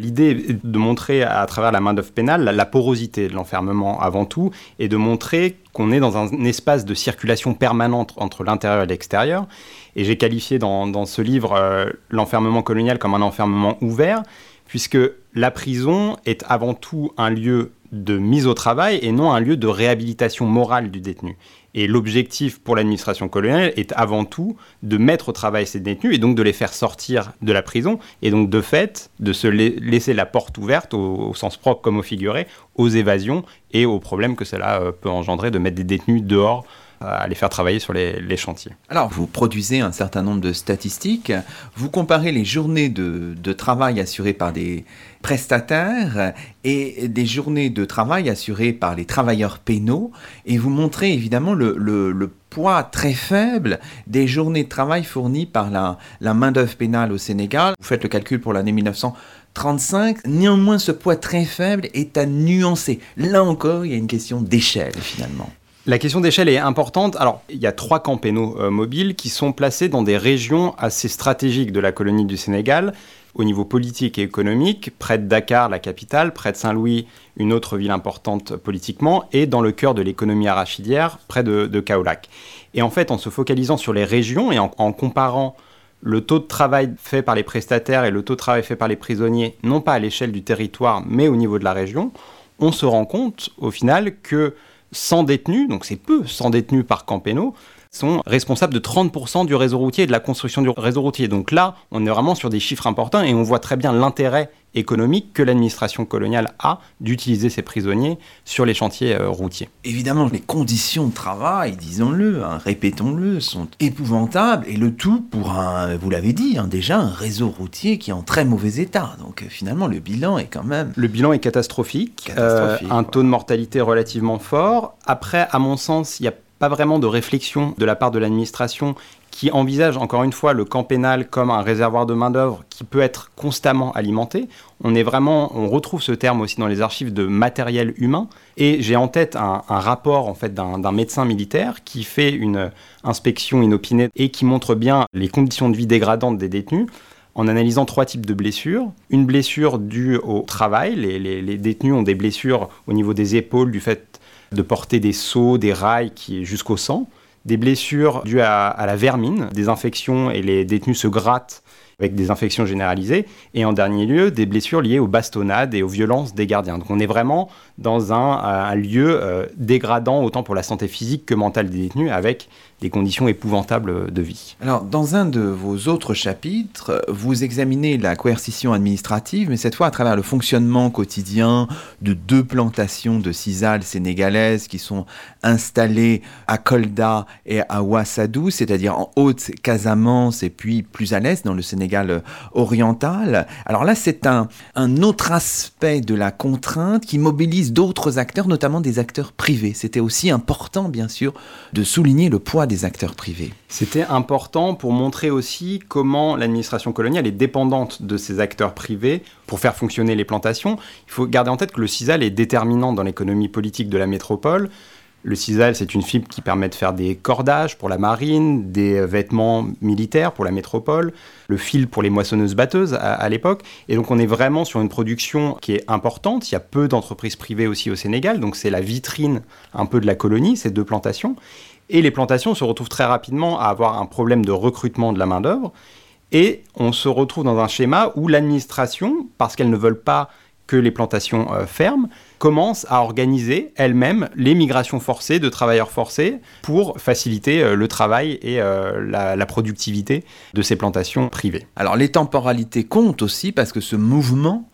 L'idée est de montrer à travers la main-d'œuvre pénale la, porosité de l'enfermement avant tout et de montrer qu'on est dans un espace de circulation permanente entre l'intérieur et l'extérieur. Et j'ai qualifié dans, ce livre euh, l'enfermement colonial comme un enfermement ouvert, puisque la prison est avant tout un lieu de mise au travail et non un lieu de réhabilitation morale du détenu. Et l'objectif pour l'administration coloniale est avant tout de mettre au travail ces détenus et donc de les faire sortir de la prison et donc de fait de se laisser la porte ouverte au, sens propre comme au figuré aux évasions et aux problèmes que cela euh, peut engendrer de mettre des détenus dehors à les faire travailler sur les, chantiers. Alors, vous produisez un certain nombre de statistiques, vous comparez les journées de, travail assurées par des prestataires et des journées de travail assurées par les travailleurs pénaux, et vous montrez évidemment le, poids très faible des journées de travail fournies par la, la main-d'œuvre pénale au Sénégal. Vous faites le calcul pour l'année 1935, néanmoins ce poids très faible est à nuancer. Là encore, il y a une question d'échelle finalement. La question d'échelle est importante. Alors, il y a trois camps pénaux euh, mobiles qui sont placés dans des régions assez stratégiques de la colonie du Sénégal, au niveau politique et économique, près de Dakar, la capitale, près de Saint-Louis, une autre ville importante politiquement, et dans le cœur de l'économie arachidière, près de, de Kaolac. Et en fait, en se focalisant sur les régions et en, en comparant le taux de travail fait par les prestataires et le taux de travail fait par les prisonniers, non pas à l'échelle du territoire, mais au niveau de la région, on se rend compte au final que 100 détenus, donc c'est peu, 100 détenus par camp sont responsables de 30% du réseau routier et de la construction du réseau routier. Donc là, on est vraiment sur des chiffres importants et on voit très bien l'intérêt économique que l'administration coloniale a d'utiliser ces prisonniers sur les chantiers euh, routiers. Évidemment, les conditions de travail, disons-le, hein, répétons-le, sont épouvantables et le tout pour un, vous l'avez dit, hein, déjà un réseau routier qui est en très mauvais état. Donc euh, finalement, le bilan est quand même... Le bilan est catastrophique, euh, un taux de mortalité relativement fort. Après, à mon sens, il n'y a pas vraiment de réflexion de la part de l'administration qui envisage encore une fois le camp pénal comme un réservoir de main-d'œuvre qui peut être constamment alimenté. On est vraiment, on retrouve ce terme aussi dans les archives de matériel humain. Et j'ai en tête un, rapport en fait d'un médecin militaire qui fait une inspection inopinée et qui montre bien les conditions de vie dégradantes des détenus en analysant trois types de blessures. Une blessure due au travail, les, les détenus ont des blessures au niveau des épaules du fait de porter des seaux, des rails qui jusqu'au sang des blessures dues à, la vermine, des infections et les détenus se grattent avec des infections généralisées, et en dernier lieu, des blessures liées aux bastonnades et aux violences des gardiens. Donc on est vraiment dans un, lieu euh, dégradant autant pour la santé physique que mentale des détenus, avec des conditions épouvantables de vie. Alors, dans un de vos autres chapitres, vous examinez la coercition administrative, mais cette fois à travers le fonctionnement quotidien de deux plantations de cisales sénégalaises qui sont installées à Kolda et à Ouassadou, c'est-à-dire en Haute-Casamance et puis plus à l'est dans le Sénégal oriental. Alors là, c'est un, un autre aspect de la contrainte qui mobilise d'autres acteurs, notamment des acteurs privés. C'était aussi important, bien sûr, de souligner le poids des acteurs privés. C'était important pour montrer aussi comment l'administration coloniale est dépendante de ces acteurs privés pour faire fonctionner les plantations. Il faut garder en tête que le CISAL est déterminant dans l'économie politique de la métropole. Le CISAL, c'est une fibre qui permet de faire des cordages pour la marine, des vêtements militaires pour la métropole, le fil pour les moissonneuses-batteuses à, l'époque. Et donc on est vraiment sur une production qui est importante. Il y a peu d'entreprises privées aussi au Sénégal, donc c'est la vitrine un peu de la colonie, ces deux plantations. Et les plantations se retrouvent très rapidement à avoir un problème de recrutement de la main-d'œuvre. Et on se retrouve dans un schéma où l'administration, parce qu'elles ne veulent pas que les plantations euh, ferment, commence à organiser elle-même les migrations forcées de travailleurs forcés pour faciliter euh, le travail et euh, la, productivité de ces plantations privées. Alors les temporalités comptent aussi parce que ce mouvement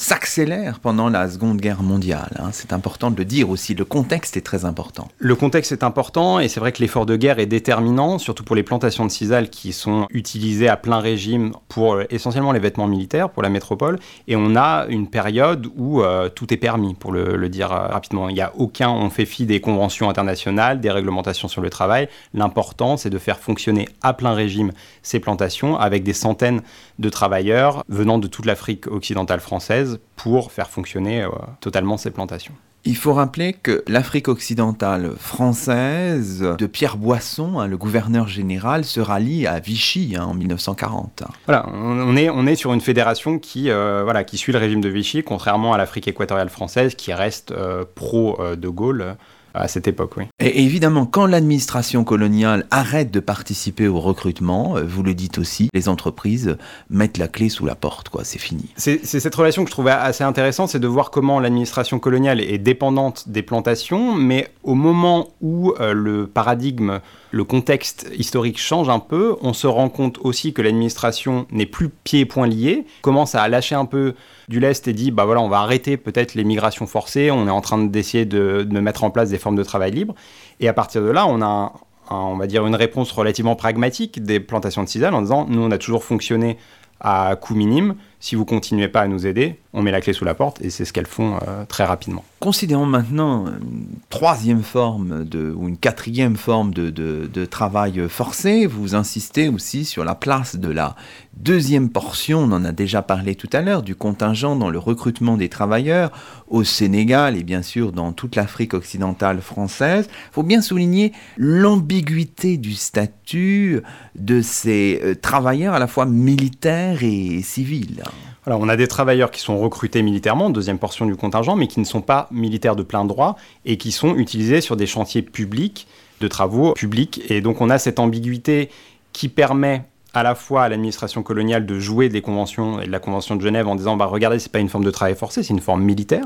s'accélère pendant la Seconde Guerre mondiale. Hein. C'est important de le dire aussi, le contexte est très important. Le contexte est important et c'est vrai que l'effort de guerre est déterminant, surtout pour les plantations de cisal qui sont utilisées à plein régime pour euh, essentiellement les vêtements militaires, pour la métropole. Et on a une période où euh, tout est permis, pour le, dire euh, rapidement. Il n'y a aucun, on fait fi des conventions internationales, des réglementations sur le travail. L'important, c'est de faire fonctionner à plein régime ces plantations avec des centaines de travailleurs venant de toute l'Afrique occidentale française pour faire fonctionner euh, totalement ces plantations. Il faut rappeler que l'Afrique occidentale française de Pierre Boisson, hein, le gouverneur général, se rallie à Vichy hein, en 1940. Voilà, on est, on est sur une fédération qui, euh, voilà, qui suit le régime de Vichy, contrairement à l'Afrique équatoriale française qui reste euh, pro-de Gaulle à cette époque, oui. Et évidemment, quand l'administration coloniale arrête de participer au recrutement, euh, vous le dites aussi, les entreprises mettent la clé sous la porte, quoi, c'est fini. C'est cette relation que je trouvais assez intéressante, c'est de voir comment l'administration coloniale est dépendante des plantations, mais au moment où euh, le paradigme le contexte historique change un peu, on se rend compte aussi que l'administration n'est plus pieds et poings liés, commence à lâcher un peu du lest et dit bah voilà on va arrêter peut-être les migrations forcées, on est en train d'essayer de, mettre en place des formes de travail libre et à partir de là on a on va dire une réponse relativement pragmatique des plantations de cisal en disant nous on a toujours fonctionné à coût minime. Si vous continuez pas à nous aider, on met la clé sous la porte et c'est ce qu'elles font euh, très rapidement. Considérons maintenant une troisième forme de, ou une quatrième forme de, de, travail forcé. Vous insistez aussi sur la place de la deuxième portion, on en a déjà parlé tout à l'heure, du contingent dans le recrutement des travailleurs au Sénégal et bien sûr dans toute l'Afrique occidentale française. Il faut bien souligner l'ambiguïté du statut de ces euh, travailleurs à la fois militaires et civils. Alors, on a des travailleurs qui sont recrutés militairement, deuxième portion du contingent, mais qui ne sont pas militaires de plein droit et qui sont utilisés sur des chantiers publics, de travaux publics. Et donc, on a cette ambiguïté qui permet à la fois à l'administration coloniale de jouer des conventions et de la Convention de Genève en disant bah, regardez, c'est pas une forme de travail forcé, c'est une forme militaire.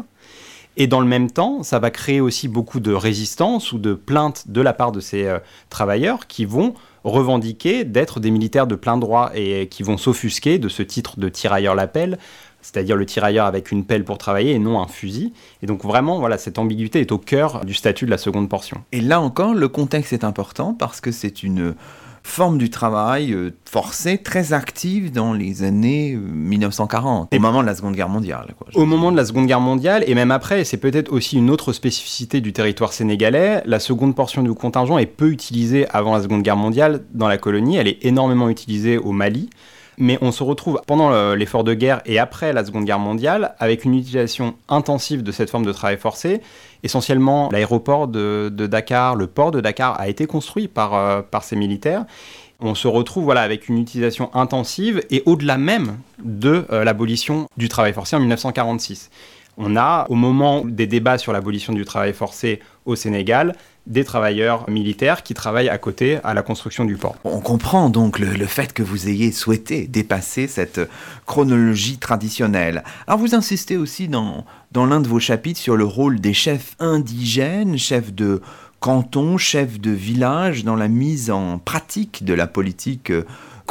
Et dans le même temps, ça va créer aussi beaucoup de résistance ou de plaintes de la part de ces euh, travailleurs qui vont revendiquer d'être des militaires de plein droit et qui vont s'offusquer de ce titre de tirailleur l'appel, c'est-à-dire le tirailleur avec une pelle pour travailler et non un fusil. Et donc vraiment, voilà, cette ambiguïté est au cœur du statut de la seconde portion. Et là encore, le contexte est important parce que c'est une forme du travail euh, forcé très active dans les années 1940, euh, au moment de la Seconde Guerre mondiale. au moment de la Seconde Guerre mondiale, et même après, c'est peut-être aussi une autre spécificité du territoire sénégalais, la seconde portion du contingent est peu utilisée avant la Seconde Guerre mondiale dans la colonie, elle est énormément utilisée au Mali, mais on se retrouve pendant l'effort de guerre et après la Seconde Guerre mondiale avec une utilisation intensive de cette forme de travail forcé. Essentiellement, l'aéroport de, Dakar, le port de Dakar a été construit par, euh, par ces militaires. On se retrouve voilà, avec une utilisation intensive et au-delà même de euh, l'abolition du travail forcé en 1946. On a, au moment des débats sur l'abolition du travail forcé au Sénégal, des travailleurs militaires qui travaillent à côté à la construction du port. On comprend donc le, fait que vous ayez souhaité dépasser cette chronologie traditionnelle. Alors vous insistez aussi dans, dans l'un de vos chapitres sur le rôle des chefs indigènes, chefs de canton, chefs de village dans la mise en pratique de la politique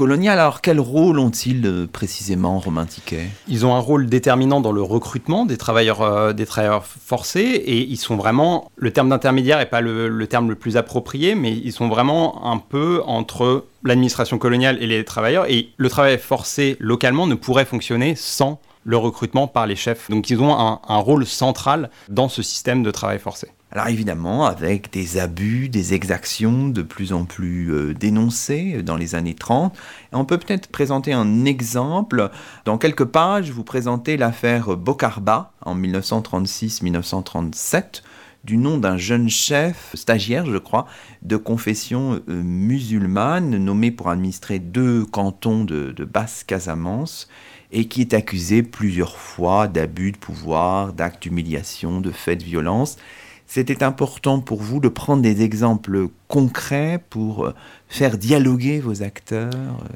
Alors quel rôle ont-ils euh, précisément, Romain Tiquet? Ils ont un rôle déterminant dans le recrutement des travailleurs, euh, des travailleurs forcés et ils sont vraiment, le terme d'intermédiaire n'est pas le terme le plus approprié, mais ils sont vraiment un peu entre l'administration coloniale et les travailleurs. Et le travail forcé localement ne pourrait fonctionner sans le recrutement par les chefs. Donc ils ont un, rôle central dans ce système de travail forcé. Alors évidemment, avec des abus, des exactions de plus en plus euh, dénoncées dans les années 30, on peut peut-être présenter un exemple. Dans quelques pages, vous présentez l'affaire Bokarba en 1936-1937 du nom d'un jeune chef, stagiaire je crois, de confession euh, musulmane, nommé pour administrer deux cantons de, de Basse-Casamance et qui est accusé plusieurs fois d'abus de pouvoir, d'actes d'humiliation, de faits de violence. C'était important pour vous de prendre des exemples concrets pour euh, faire dialoguer vos acteurs euh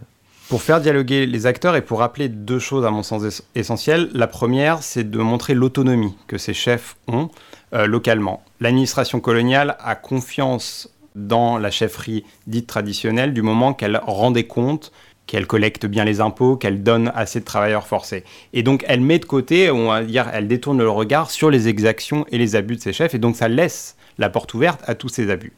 pour faire dialoguer les acteurs et pour rappeler deux choses à mon sens essentielles. La première, c'est de montrer l'autonomie que ces chefs ont euh, localement. L'administration coloniale a confiance dans la chefferie dite traditionnelle du moment qu'elle rend des comptes qu'elle collecte bien les impôts, qu'elle donne assez de travailleurs forcés. Et donc elle met de côté, on va dire, elle détourne le regard sur les exactions et les abus de ses chefs, et donc ça laisse la porte ouverte à tous ces abus.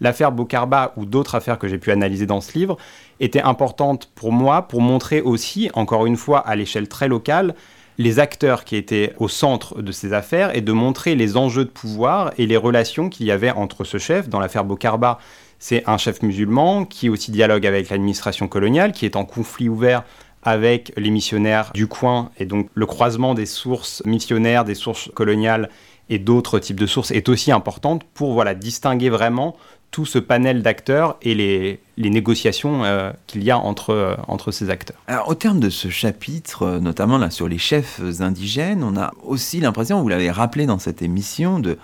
L'affaire Bokarba ou d'autres affaires que j'ai pu analyser dans ce livre étaient importantes pour moi pour montrer aussi, encore une fois, à l'échelle très locale, les acteurs qui étaient au centre de ces affaires et de montrer les enjeux de pouvoir et les relations qu'il y avait entre ce chef. Dans l'affaire Bokarba, c'est un chef musulman qui aussi dialogue avec l'administration coloniale, qui est en conflit ouvert avec les missionnaires du coin. Et donc le croisement des sources missionnaires, des sources coloniales et d'autres types de sources est aussi importante pour voilà, distinguer vraiment tout ce panel d'acteurs et les, négociations euh, qu'il y a entre, euh, entre ces acteurs. Alors, au terme de ce chapitre, euh, notamment là sur les chefs indigènes, on a aussi l'impression, vous l'avez rappelé dans cette émission, de,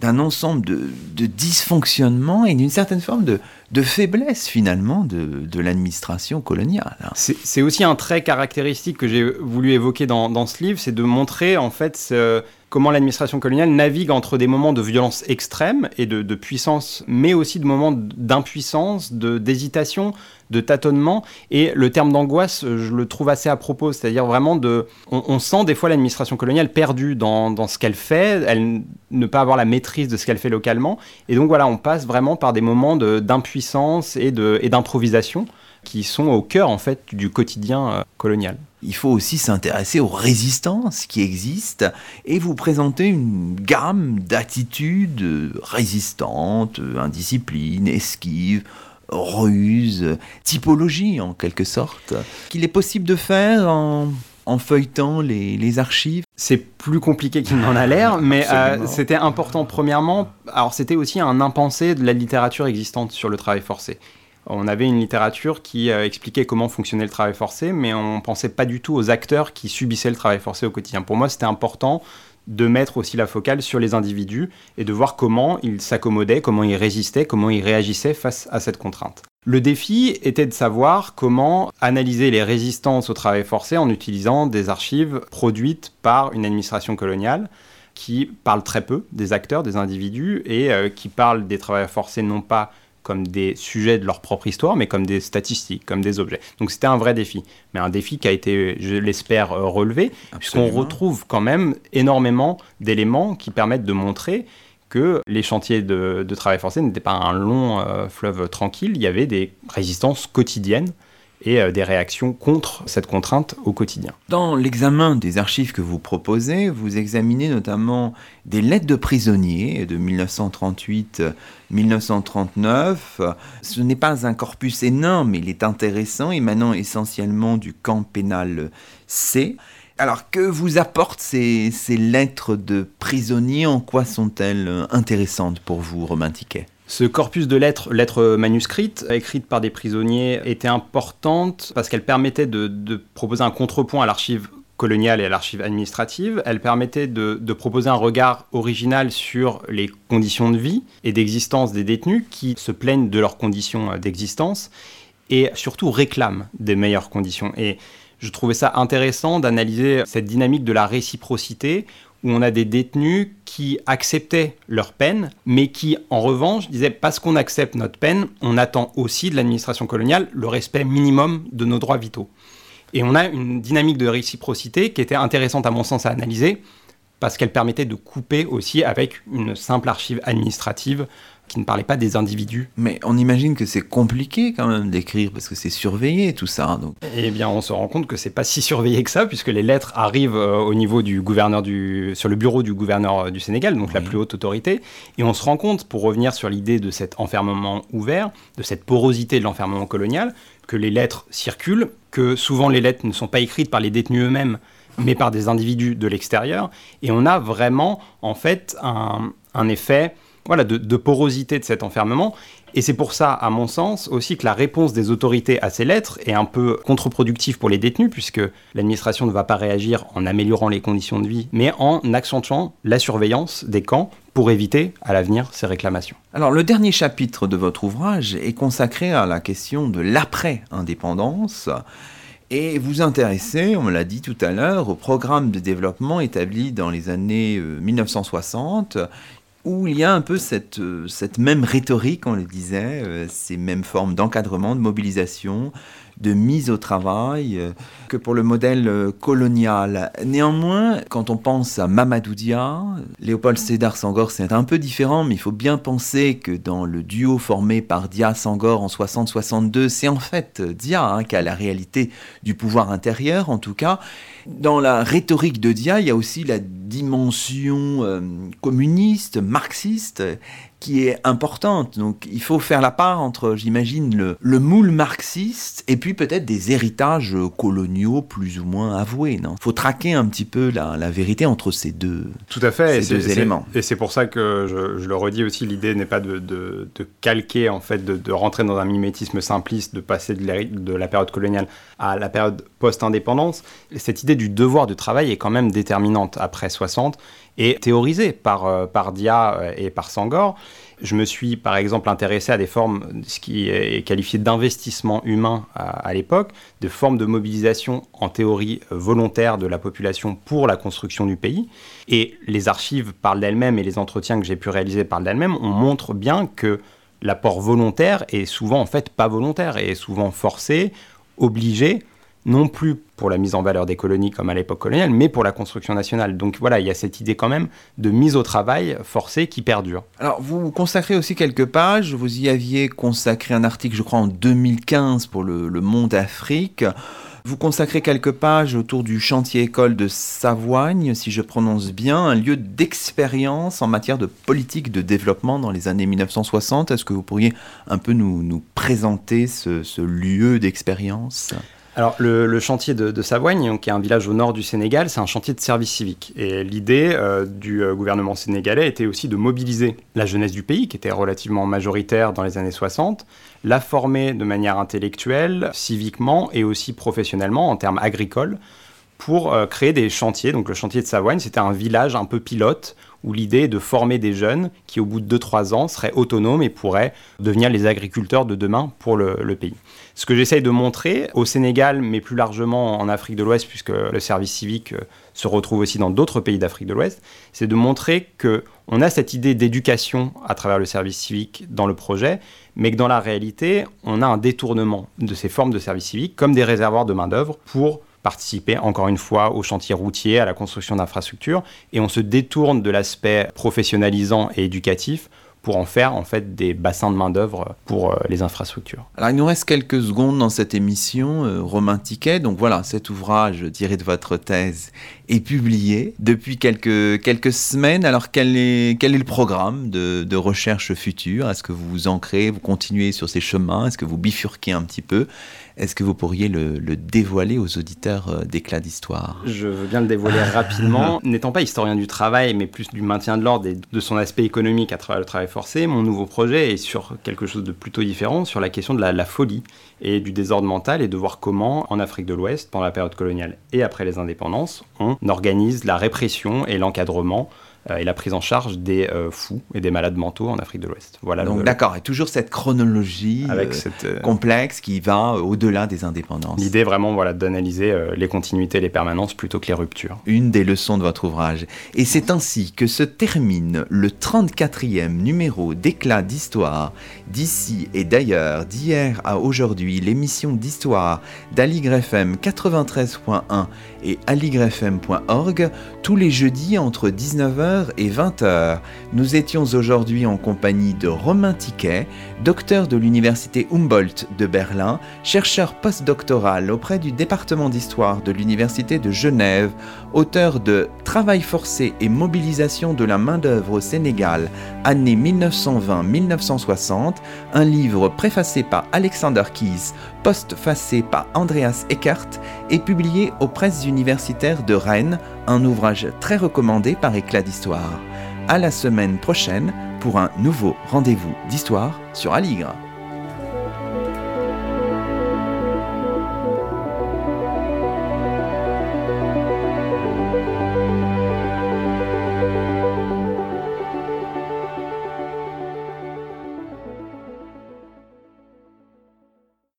d'un ensemble de, de dysfonctionnements et d'une certaine forme de, de faiblesse finalement de, de l'administration coloniale. Hein. C'est aussi un trait caractéristique que j'ai voulu évoquer dans, dans ce livre, c'est de montrer en fait ce, comment l'administration coloniale navigue entre des moments de violence extrême et de, puissance, mais aussi de moments d'impuissance, d'hésitation, de, tâtonnement. Et le terme d'angoisse, je le trouve assez à propos, c'est-à-dire vraiment de... On, sent des fois l'administration coloniale perdue dans, ce qu'elle fait, elle ne pas avoir la maîtrise de ce qu'elle fait localement. Et donc voilà, on passe vraiment par des moments d'impuissance et d'improvisation qui sont au cœur en fait du quotidien euh, colonial. Il faut aussi s'intéresser aux résistances qui existent et vous présenter une gamme d'attitudes résistantes, indisciplines, esquives, ruses, typologies en quelque sorte, qu'il est possible de faire en, feuilletant les, archives. C'est plus compliqué qu'il n'en a l'air, mais euh, c'était important premièrement. Alors c'était aussi un impensé de la littérature existante sur le travail forcé. On avait une littérature qui euh, expliquait comment fonctionnait le travail forcé, mais on ne pensait pas du tout aux acteurs qui subissaient le travail forcé au quotidien. Pour moi, c'était important de mettre aussi la focale sur les individus et de voir comment ils s'accommodaient, comment ils résistaient, comment ils réagissaient face à cette contrainte. Le défi était de savoir comment analyser les résistances au travail forcé en utilisant des archives produites par une administration coloniale qui parle très peu des acteurs, des individus, et euh, qui parle des travailleurs forcés non pas comme des sujets de leur propre histoire, mais comme des statistiques, comme des objets. Donc c'était un vrai défi, mais un défi qui a été, je l'espère, euh, relevé, puisqu'on retrouve quand même énormément d'éléments qui permettent de montrer que les chantiers de, travail forcé n'étaient pas un long euh, fleuve tranquille, il y avait des résistances quotidiennes et euh, des réactions contre cette contrainte au quotidien. Dans l'examen des archives que vous proposez, vous examinez notamment des lettres de prisonniers de 1938-1939. Ce n'est pas un corpus énorme, mais il est intéressant, émanant essentiellement du camp pénal C. Alors, que vous apportent ces, ces lettres de prisonniers? En quoi sont-elles intéressantes pour vous, Romain Tiquet? Ce corpus de lettres, lettres manuscrites, écrites par des prisonniers, était importante parce qu'elle permettait de, proposer un contrepoint à l'archive coloniale et à l'archive administrative. Elle permettait de, proposer un regard original sur les conditions de vie et d'existence des détenus qui se plaignent de leurs conditions d'existence et surtout réclament des meilleures conditions. Et je trouvais ça intéressant d'analyser cette dynamique de la réciprocité où on a des détenus qui acceptaient leur peine, mais qui, en revanche, disaient parce qu'on accepte notre peine, on attend aussi de l'administration coloniale le respect minimum de nos droits vitaux. Et on a une dynamique de réciprocité qui était intéressante à mon sens à analyser, parce qu'elle permettait de couper aussi avec une simple archive administrative qui ne parlait pas des individus. Mais on imagine que c'est compliqué quand même d'écrire parce que c'est surveillé tout ça. Donc. Eh bien, on se rend compte que c'est pas si surveillé que ça puisque les lettres arrivent euh, au niveau du gouverneur du, sur le bureau du gouverneur euh, du Sénégal, donc la plus haute autorité, et on se rend compte, pour revenir sur l'idée de cet enfermement ouvert, de cette porosité de l'enfermement colonial, que les lettres circulent, que souvent les lettres ne sont pas écrites par les détenus eux-mêmes, mais par des individus de l'extérieur, et on a vraiment en fait un, un effet voilà, de, porosité de cet enfermement. Et c'est pour ça, à mon sens, aussi que la réponse des autorités à ces lettres est un peu contre-productive pour les détenus, puisque l'administration ne va pas réagir en améliorant les conditions de vie, mais en accentuant la surveillance des camps pour éviter à l'avenir ces réclamations. Alors le dernier chapitre de votre ouvrage est consacré à la question de l'après-indépendance. Et vous intéressez, on me l'a dit tout à l'heure, au programme de développement établi dans les années 1960 euh, où il y a un peu cette, euh, même rhétorique, on le disait, euh, ces mêmes formes d'encadrement, de mobilisation, de mise au travail euh, que pour le modèle colonial. Néanmoins, quand on pense à Mamadou Dia, Léopold Sédar Sangor, c'est un peu différent, mais il faut bien penser que dans le duo formé par Dia Sangor en 60-62, c'est en fait Dia hein, qui a la réalité du pouvoir intérieur, en tout cas. Dans la rhétorique de Dia, il y a aussi la dimension euh, communiste, marxiste, qui est importante. Donc il faut faire la part entre, j'imagine, le, le, moule marxiste et puis peut-être des héritages coloniaux plus ou moins avoués. Il faut traquer un petit peu la, la, vérité entre ces deux, Tout à fait, ces deux éléments. Et c'est pour ça que je, je, le redis aussi, l'idée n'est pas de, de, de, calquer, en fait, de, de, rentrer dans un mimétisme simpliste, de passer de la, de la période coloniale à la période post-indépendance. Cette idée du devoir de travail est quand même déterminante après 60 et théorisé par, euh, par Dia euh, et par Sangor. Je me suis par exemple intéressé à des formes, ce qui est qualifié d'investissement humain à, l'époque, de formes de mobilisation en théorie volontaire de la population pour la construction du pays. Et les archives parlent d'elles-mêmes et les entretiens que j'ai pu réaliser parlent d'elles-mêmes. On montre bien que l'apport volontaire est souvent en fait pas volontaire et est souvent forcé, obligé non plus pour la mise en valeur des colonies comme à l'époque coloniale, mais pour la construction nationale. Donc voilà, il y a cette idée quand même de mise au travail forcée qui perdure. Alors vous consacrez aussi quelques pages, vous y aviez consacré un article je crois en 2015 pour le, Monde Afrique. Vous consacrez quelques pages autour du chantier école de Savoigne, si je prononce bien, un lieu d'expérience en matière de politique de développement dans les années 1960. Est-ce que vous pourriez un peu nous, nous présenter ce, ce lieu d'expérience? Alors, le, chantier de, Savoigne, qui est un village au nord du Sénégal, c'est un chantier de service civique. Et l'idée euh, du euh, gouvernement sénégalais était aussi de mobiliser la jeunesse du pays, qui était relativement majoritaire dans les années 60, la former de manière intellectuelle, civiquement et aussi professionnellement en termes agricoles, pour euh, créer des chantiers. Donc, le chantier de Savoigne, c'était un village un peu pilote où l'idée est de former des jeunes qui, au bout de 2-3 ans, seraient autonomes et pourraient devenir les agriculteurs de demain pour le pays. Ce que j'essaye de montrer au Sénégal, mais plus largement en Afrique de l'Ouest, puisque le service civique euh, se retrouve aussi dans d'autres pays d'Afrique de l'Ouest, c'est de montrer que on a cette idée d'éducation à travers le service civique dans le projet, mais que dans la réalité, on a un détournement de ces formes de service civique comme des réservoirs de main-d'œuvre pour participer encore une fois au chantier routier, à la construction d'infrastructures, et on se détourne de l'aspect professionnalisant et éducatif pour en faire en fait des bassins de main d'œuvre pour euh, les infrastructures. Alors il nous reste quelques secondes dans cette émission, euh, Romain Tiquet. Donc voilà, cet ouvrage tiré de votre thèse est publié depuis quelques, quelques semaines. Alors quel est, quel est le programme de, de recherche future? Est-ce que vous vous ancrez, vous continuez sur ces chemins? Est-ce que vous bifurquez un petit peu? Est-ce que vous pourriez le, dévoiler aux auditeurs euh, d'éclat d'histoire? Je veux bien le dévoiler rapidement. N'étant pas historien du travail, mais plus du maintien de l'ordre et de son aspect économique à travers le travail forcé, mon nouveau projet est sur quelque chose de plutôt différent, sur la question de la, folie et du désordre mental et de voir comment, en Afrique de l'Ouest, pendant la période coloniale et après les indépendances, on organise la répression et l'encadrement et la prise en charge des euh, fous et des malades mentaux en Afrique de l'Ouest. Voilà. Donc d'accord, et toujours cette chronologie Avec complexe qui va au-delà des indépendances. L'idée vraiment voilà, d'analyser les continuités, les permanences plutôt que les ruptures. Une des leçons de votre ouvrage. Et c'est ainsi que se termine le 34e numéro d'éclat d'histoire d'ici et d'ailleurs, d'hier à aujourd'hui, l'émission d'histoire d'Aligre FM 93.1 et aligrefm.org tous les jeudis entre 19h et 20h. Nous étions aujourd'hui en compagnie de Romain Tiquet, docteur de l'université Humboldt de Berlin, chercheur postdoctoral auprès du département d'histoire de l'université de Genève, auteur de Travail forcé et mobilisation de la main-d'œuvre au Sénégal, année 1920-1960, un livre préfacé par Alexander Keys, postfacé par Andreas Eckert et publié aux presses universitaires de Rennes, un ouvrage très recommandé par Éclat d'Histoire. À la semaine prochaine pour un nouveau rendez-vous d'histoire sur Aligre.